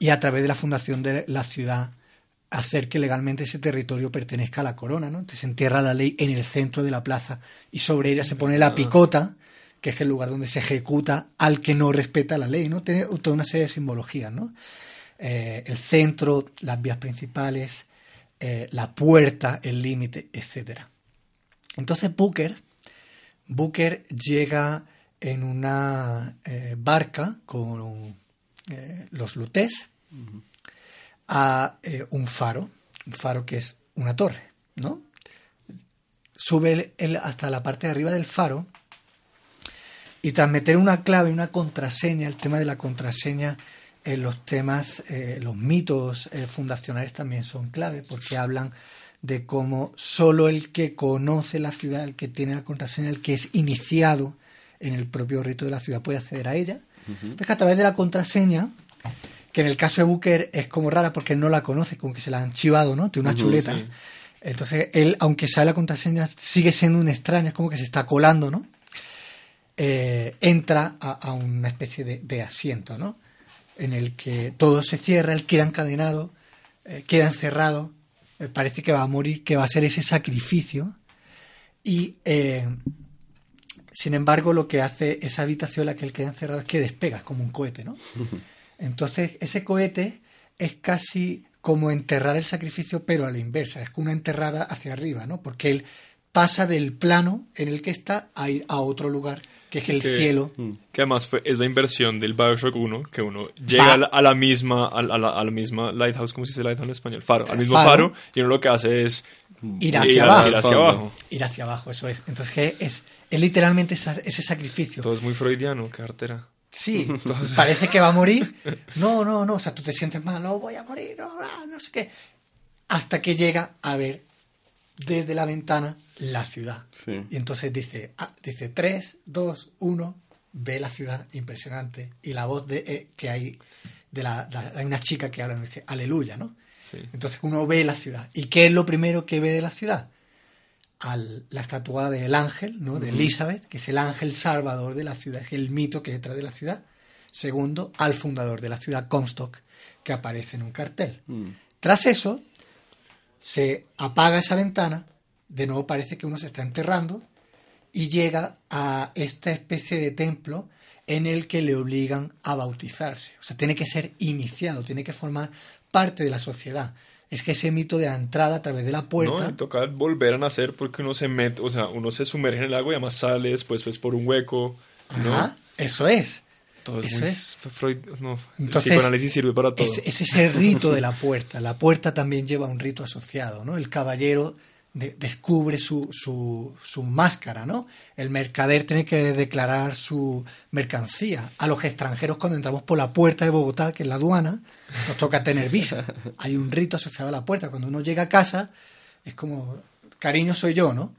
y a través de la fundación de la ciudad hacer que legalmente ese territorio pertenezca a la corona, ¿no? Entonces se entierra la ley en el centro de la plaza y sobre ella se pone la picota que es el lugar donde se ejecuta al que no respeta la ley, ¿no? Tiene toda una serie de simbologías, ¿no? Eh, el centro, las vías principales, eh, la puerta, el límite, etc. Entonces Booker, Booker llega en una eh, barca con los lutés a un faro, un faro que es una torre, ¿no? Sube él hasta la parte de arriba del faro y tras meter una clave, una contraseña, el tema de la contraseña en los temas, eh, los mitos eh, fundacionales también son clave porque hablan de cómo solo el que conoce la ciudad, el que tiene la contraseña, el que es iniciado en el propio rito de la ciudad puede acceder a ella. Es que a través de la contraseña, que en el caso de Booker es como rara porque él no la conoce, como que se la han chivado, ¿no? Tiene una chuleta. sí. Entonces él, aunque sabe la contraseña, sigue siendo un extraño, es como que se está colando, ¿no? Eh, entra a, a una especie de, de asiento, ¿no? En el que todo se cierra, él queda encadenado, eh, queda encerrado, eh, parece que va a morir, que va a ser ese sacrificio. Y sin embargo, lo que hace esa habitación en la que él queda encerrado es que despega como un cohete, ¿no? Entonces, ese cohete es casi como enterrar el sacrificio, pero a la inversa, es como una enterrada hacia arriba, ¿no? Porque él pasa del plano en el que está a ir a otro lugar, que es el Que- cielo. Que además fue, es la inversión del Bioshock 1, que uno llega a la, a la misma a la, a la- misma lighthouse, ¿cómo se dice lighthouse en español? Faro, al mismo Faro. faro, y uno lo que hace es Ir hacia ir, abajo. ir hacia abajo. Ir hacia abajo, eso es. Entonces, que es, es literalmente esa- ese sacrificio. Todo es muy freudiano, qué artera. Sí, parece que va a morir. No, no, no, o sea, tú te sientes mal, no voy a morir, no, no sé qué. Hasta que llega a ver desde la ventana la ciudad. Sí. Y entonces dice, ah, dice 3, 2, 1, ve la ciudad, impresionante. Y la voz de eh, que hay de la, hay una chica que habla, y dice, aleluya, ¿no? Sí. Entonces uno ve la ciudad. ¿Y qué es lo primero que ve de la ciudad? Al, la estatua del ángel, ¿no? De Elizabeth, que es el ángel salvador de la ciudad, es el mito que detrás de la ciudad. Segundo, al fundador de la ciudad, Comstock, que aparece en un cartel. Mm. Tras eso, se apaga esa ventana, de nuevo parece que uno se está enterrando y llega a esta especie de templo en el que le obligan a bautizarse. O sea, tiene que ser iniciado, tiene que formar parte de la sociedad. Es que ese mito de la entrada a través de la puerta... No, toca volver a nacer porque uno se mete, o sea, uno se sumerge en el agua y además sale después pues, por un hueco. ¿no? Ajá, eso es. Todo es Eso muy es. Freud, no, Entonces, el psicoanálisis sirve para todo. Es, es ese rito de la puerta. La puerta también lleva un rito asociado, ¿no? El caballero de- descubre su, su, su máscara, ¿no? El mercader tiene que declarar su mercancía. A los extranjeros cuando entramos por la puerta de Bogotá, que es la aduana, nos toca tener visa. Hay un rito asociado a la puerta. Cuando uno llega a casa, es como, cariño soy yo, ¿no?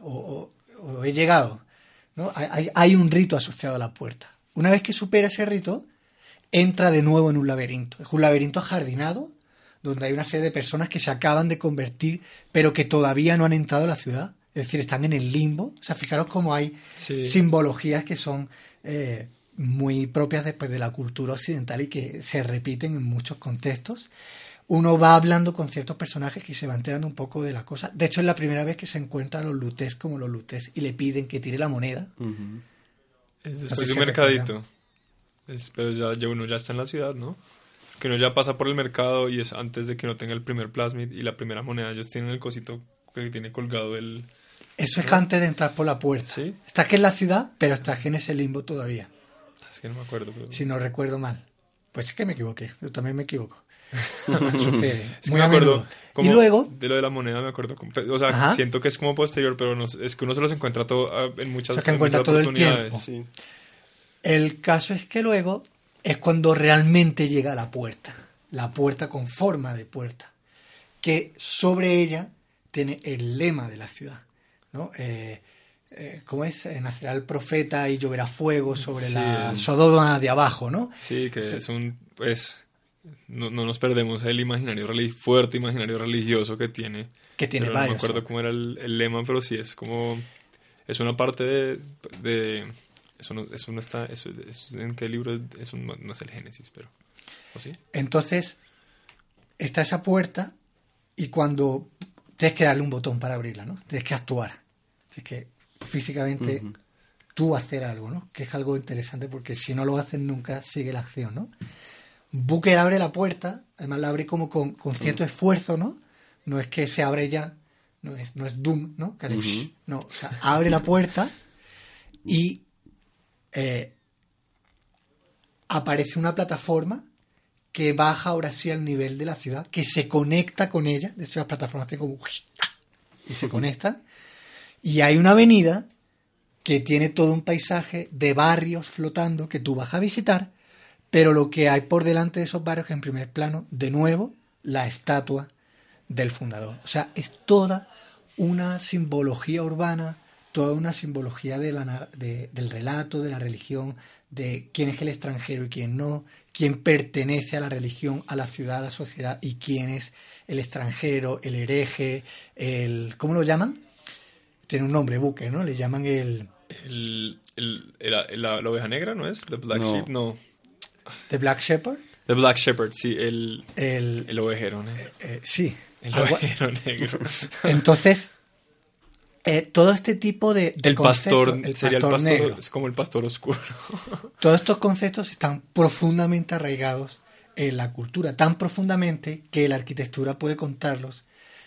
O, o- o he llegado, ¿no? Hay- hay un rito asociado a la puerta. Una vez que supera ese rito, entra de nuevo en un laberinto. Es un laberinto ajardinado donde hay una serie de personas que se acaban de convertir, pero que todavía no han entrado a la ciudad. Es decir, están en el limbo. O sea, fijaros cómo hay Sí. simbologías que son eh, muy propias después de la cultura occidental y que se repiten en muchos contextos. Uno va hablando con ciertos personajes que se va enterando un poco de la cosa. De hecho, es la primera vez que se encuentran los lutés como los lutés y le piden que tire la moneda. Es después de un mercadito. Es- pero ya, ya uno ya está en la ciudad, ¿no? Que uno ya pasa por el mercado y es antes de que uno tenga el primer plasmid y la primera moneda. Ellos tienen el cosito que tiene colgado el... Eso es antes de entrar por la puerta. Sí. Estás que en la ciudad, pero estás que en ese limbo todavía, Es que no me acuerdo. Pero... si no recuerdo mal. Pues es que me equivoqué, yo también me equivoco. Sucede. Es que muy me a acuerdo como Y luego, de lo de la moneda me acuerdo o sea Ajá. siento que es como posterior pero no, es que uno se los encuentra todo ah, en muchas, O sea, que en encuentra muchas todo el oportunidades. tiempo. Sí. el caso es que luego es cuando realmente llega a la puerta. La puerta con forma de puerta. Que sobre ella tiene el lema de la ciudad. ¿no? Eh, eh, ¿Cómo es? Eh, Nacerá el profeta y lloverá fuego sobre Sí, la Sodoma de abajo, ¿no? sí que Sí. es un pues no, no nos perdemos el imaginario fuerte imaginario religioso que tiene Que tiene pero no me varios. acuerdo cómo era el, el lema pero sí es como es una parte de, de eso no, eso no está eso, eso- en qué libro es un, no es el Génesis pero ¿o sí? Entonces, está esa puerta y cuando tienes que darle un botón para abrirla, ¿no? Tienes que actuar. Tienes que físicamente tú hacer algo, ¿no? Que es algo interesante porque si no lo haces nunca sigue la acción, ¿no? Booker abre la puerta, además la abre como con, con cierto esfuerzo, ¿no? No es que se abre ya, no es, no es Doom, ¿no? Que no, o sea, abre la puerta y eh, aparece una plataforma que baja ahora sí al nivel de la ciudad, que se conecta con ella, de hecho las plataformas hacen como y se conectan, y hay una avenida que tiene todo un paisaje de barrios flotando que tú vas a visitar, pero lo que hay por delante de esos barrios en primer plano, de nuevo, la estatua del fundador. O sea, es toda una simbología urbana, toda una simbología de la, del relato, de la religión, de quién es el extranjero y quién no, quién pertenece a la religión, a la ciudad, a la sociedad y quién es el extranjero, el hereje, el... ¿Cómo lo llaman? Tiene un nombre, buque, ¿no? Le llaman el... El, la, oveja negra, ¿no es? The Black Sheep, no. ¿The Black Shepherd? The Black Shepherd, sí, el, el, el ovejero negro. Eh, eh, sí. El ovejero negro. Entonces, eh, todo este tipo de, el pastor sería el pastor es como el pastor oscuro todos estos conceptos están profundamente arraigados en la cultura tan profundamente que la arquitectura puede contarlos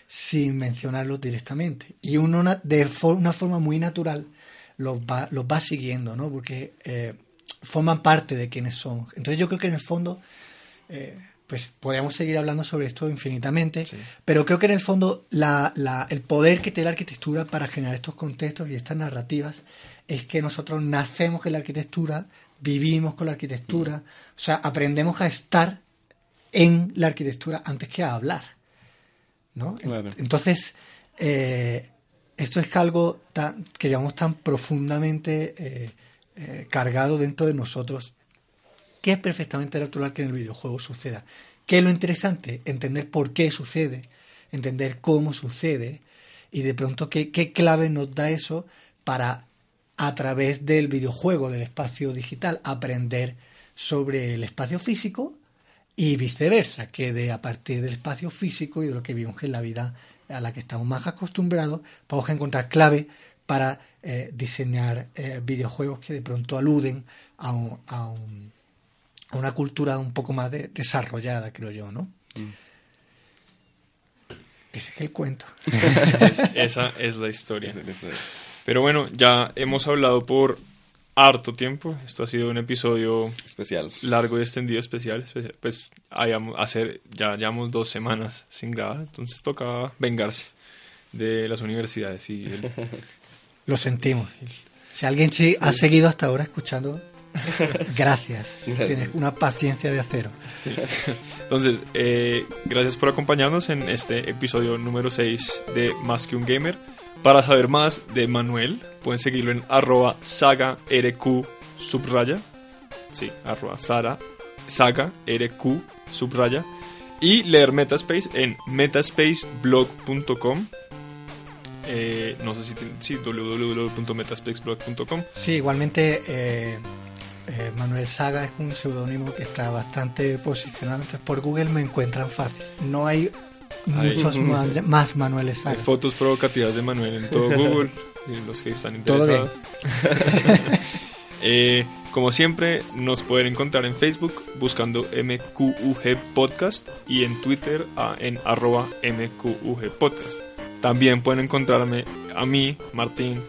sin mencionarlos directamente. Y uno de una forma muy natural los va, los va siguiendo no porque eh, forman parte de quienes son entonces yo creo que en el fondo eh, pues podríamos seguir hablando sobre esto infinitamente, pero creo que en el fondo la, la, el poder que tiene la arquitectura para generar estos contextos y estas narrativas es que nosotros nacemos en la arquitectura, vivimos con la arquitectura, o sea, aprendemos a estar en la arquitectura antes que a hablar. ¿No? Entonces, eh, esto es algo tan, que llevamos tan profundamente eh, eh, cargado dentro de nosotros que es perfectamente natural que en el videojuego suceda. ¿Qué es lo interesante? Entender por qué sucede, entender cómo sucede y de pronto qué, qué clave nos da eso para a través del videojuego, del espacio digital, aprender sobre el espacio físico y viceversa, que de a partir del espacio físico y de lo que vivimos en la vida a la que estamos más acostumbrados, vamos a encontrar clave para eh, diseñar eh, videojuegos que de pronto aluden a un a una cultura un poco más desarrollada, creo yo, ¿no? Mm. Ese es el cuento. esa es la historia. Pero bueno, ya hemos hablado por harto tiempo. Esto ha sido un episodio especial, largo y extendido, especial. Pues hayamos, hacer, ya llevamos dos semanas sin grabar, entonces tocaba vengarse de las universidades y Lo sentimos. Si alguien ha seguido hasta ahora escuchando Gracias. Tienes una paciencia de acero. Entonces, eh, gracias por acompañarnos en este episodio número 6 de Más que un Gamer. Para saber más de Manuel, pueden seguirlo en arroba saga rq subraya. Sí, arroba sara, saga rq subraya. Y leer Metaspace en metaspaceblog.com. Eh, no sé si, sí, www.metaspaceblog.com. Sí, igualmente eh, eh, Manuel Saga es un seudónimo que está bastante posicionado, entonces por Google me encuentran fácil. No hay muchos más, Manueles Saga. Hay fotos provocativas de Manuel en todo Google, los que están interesados. eh, como siempre, nos pueden encontrar en Facebook buscando MQUG Podcast y en Twitter en arroba MQUG Podcast. También pueden encontrarme a mí, Martín,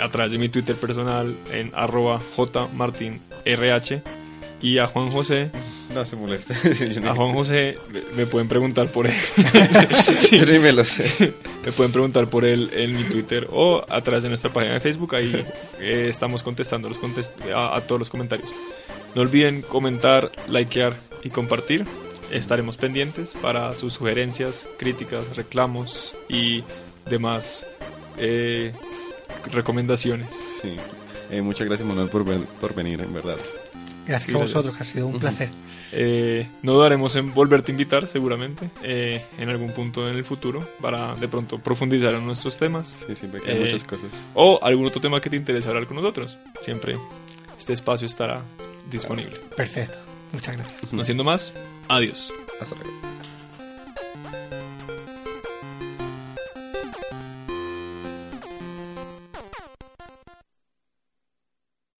a través de mi Twitter personal en arroba jmartinrh y a Juan José no se moleste. a Juan José me pueden preguntar por él. sí, me lo sé. Me pueden preguntar por él en mi Twitter o a través de nuestra página de Facebook. Ahí eh, estamos contestando los a, a, todos los comentarios. No olviden comentar, likear y compartir. Estaremos pendientes para sus sugerencias, críticas, reclamos y demás eh, recomendaciones. Sí. Eh, muchas gracias, Manuel, por, por venir, en verdad. Gracias a vosotros, que ha sido un placer. Eh, no daremos en volverte a invitar, seguramente, eh, en algún punto en el futuro, para de pronto profundizar en nuestros temas. Sí, siempre hay muchas cosas. O algún otro tema que te interese hablar con nosotros. Siempre este espacio estará disponible. Perfecto. Muchas gracias. No siendo más, adiós. Hasta luego.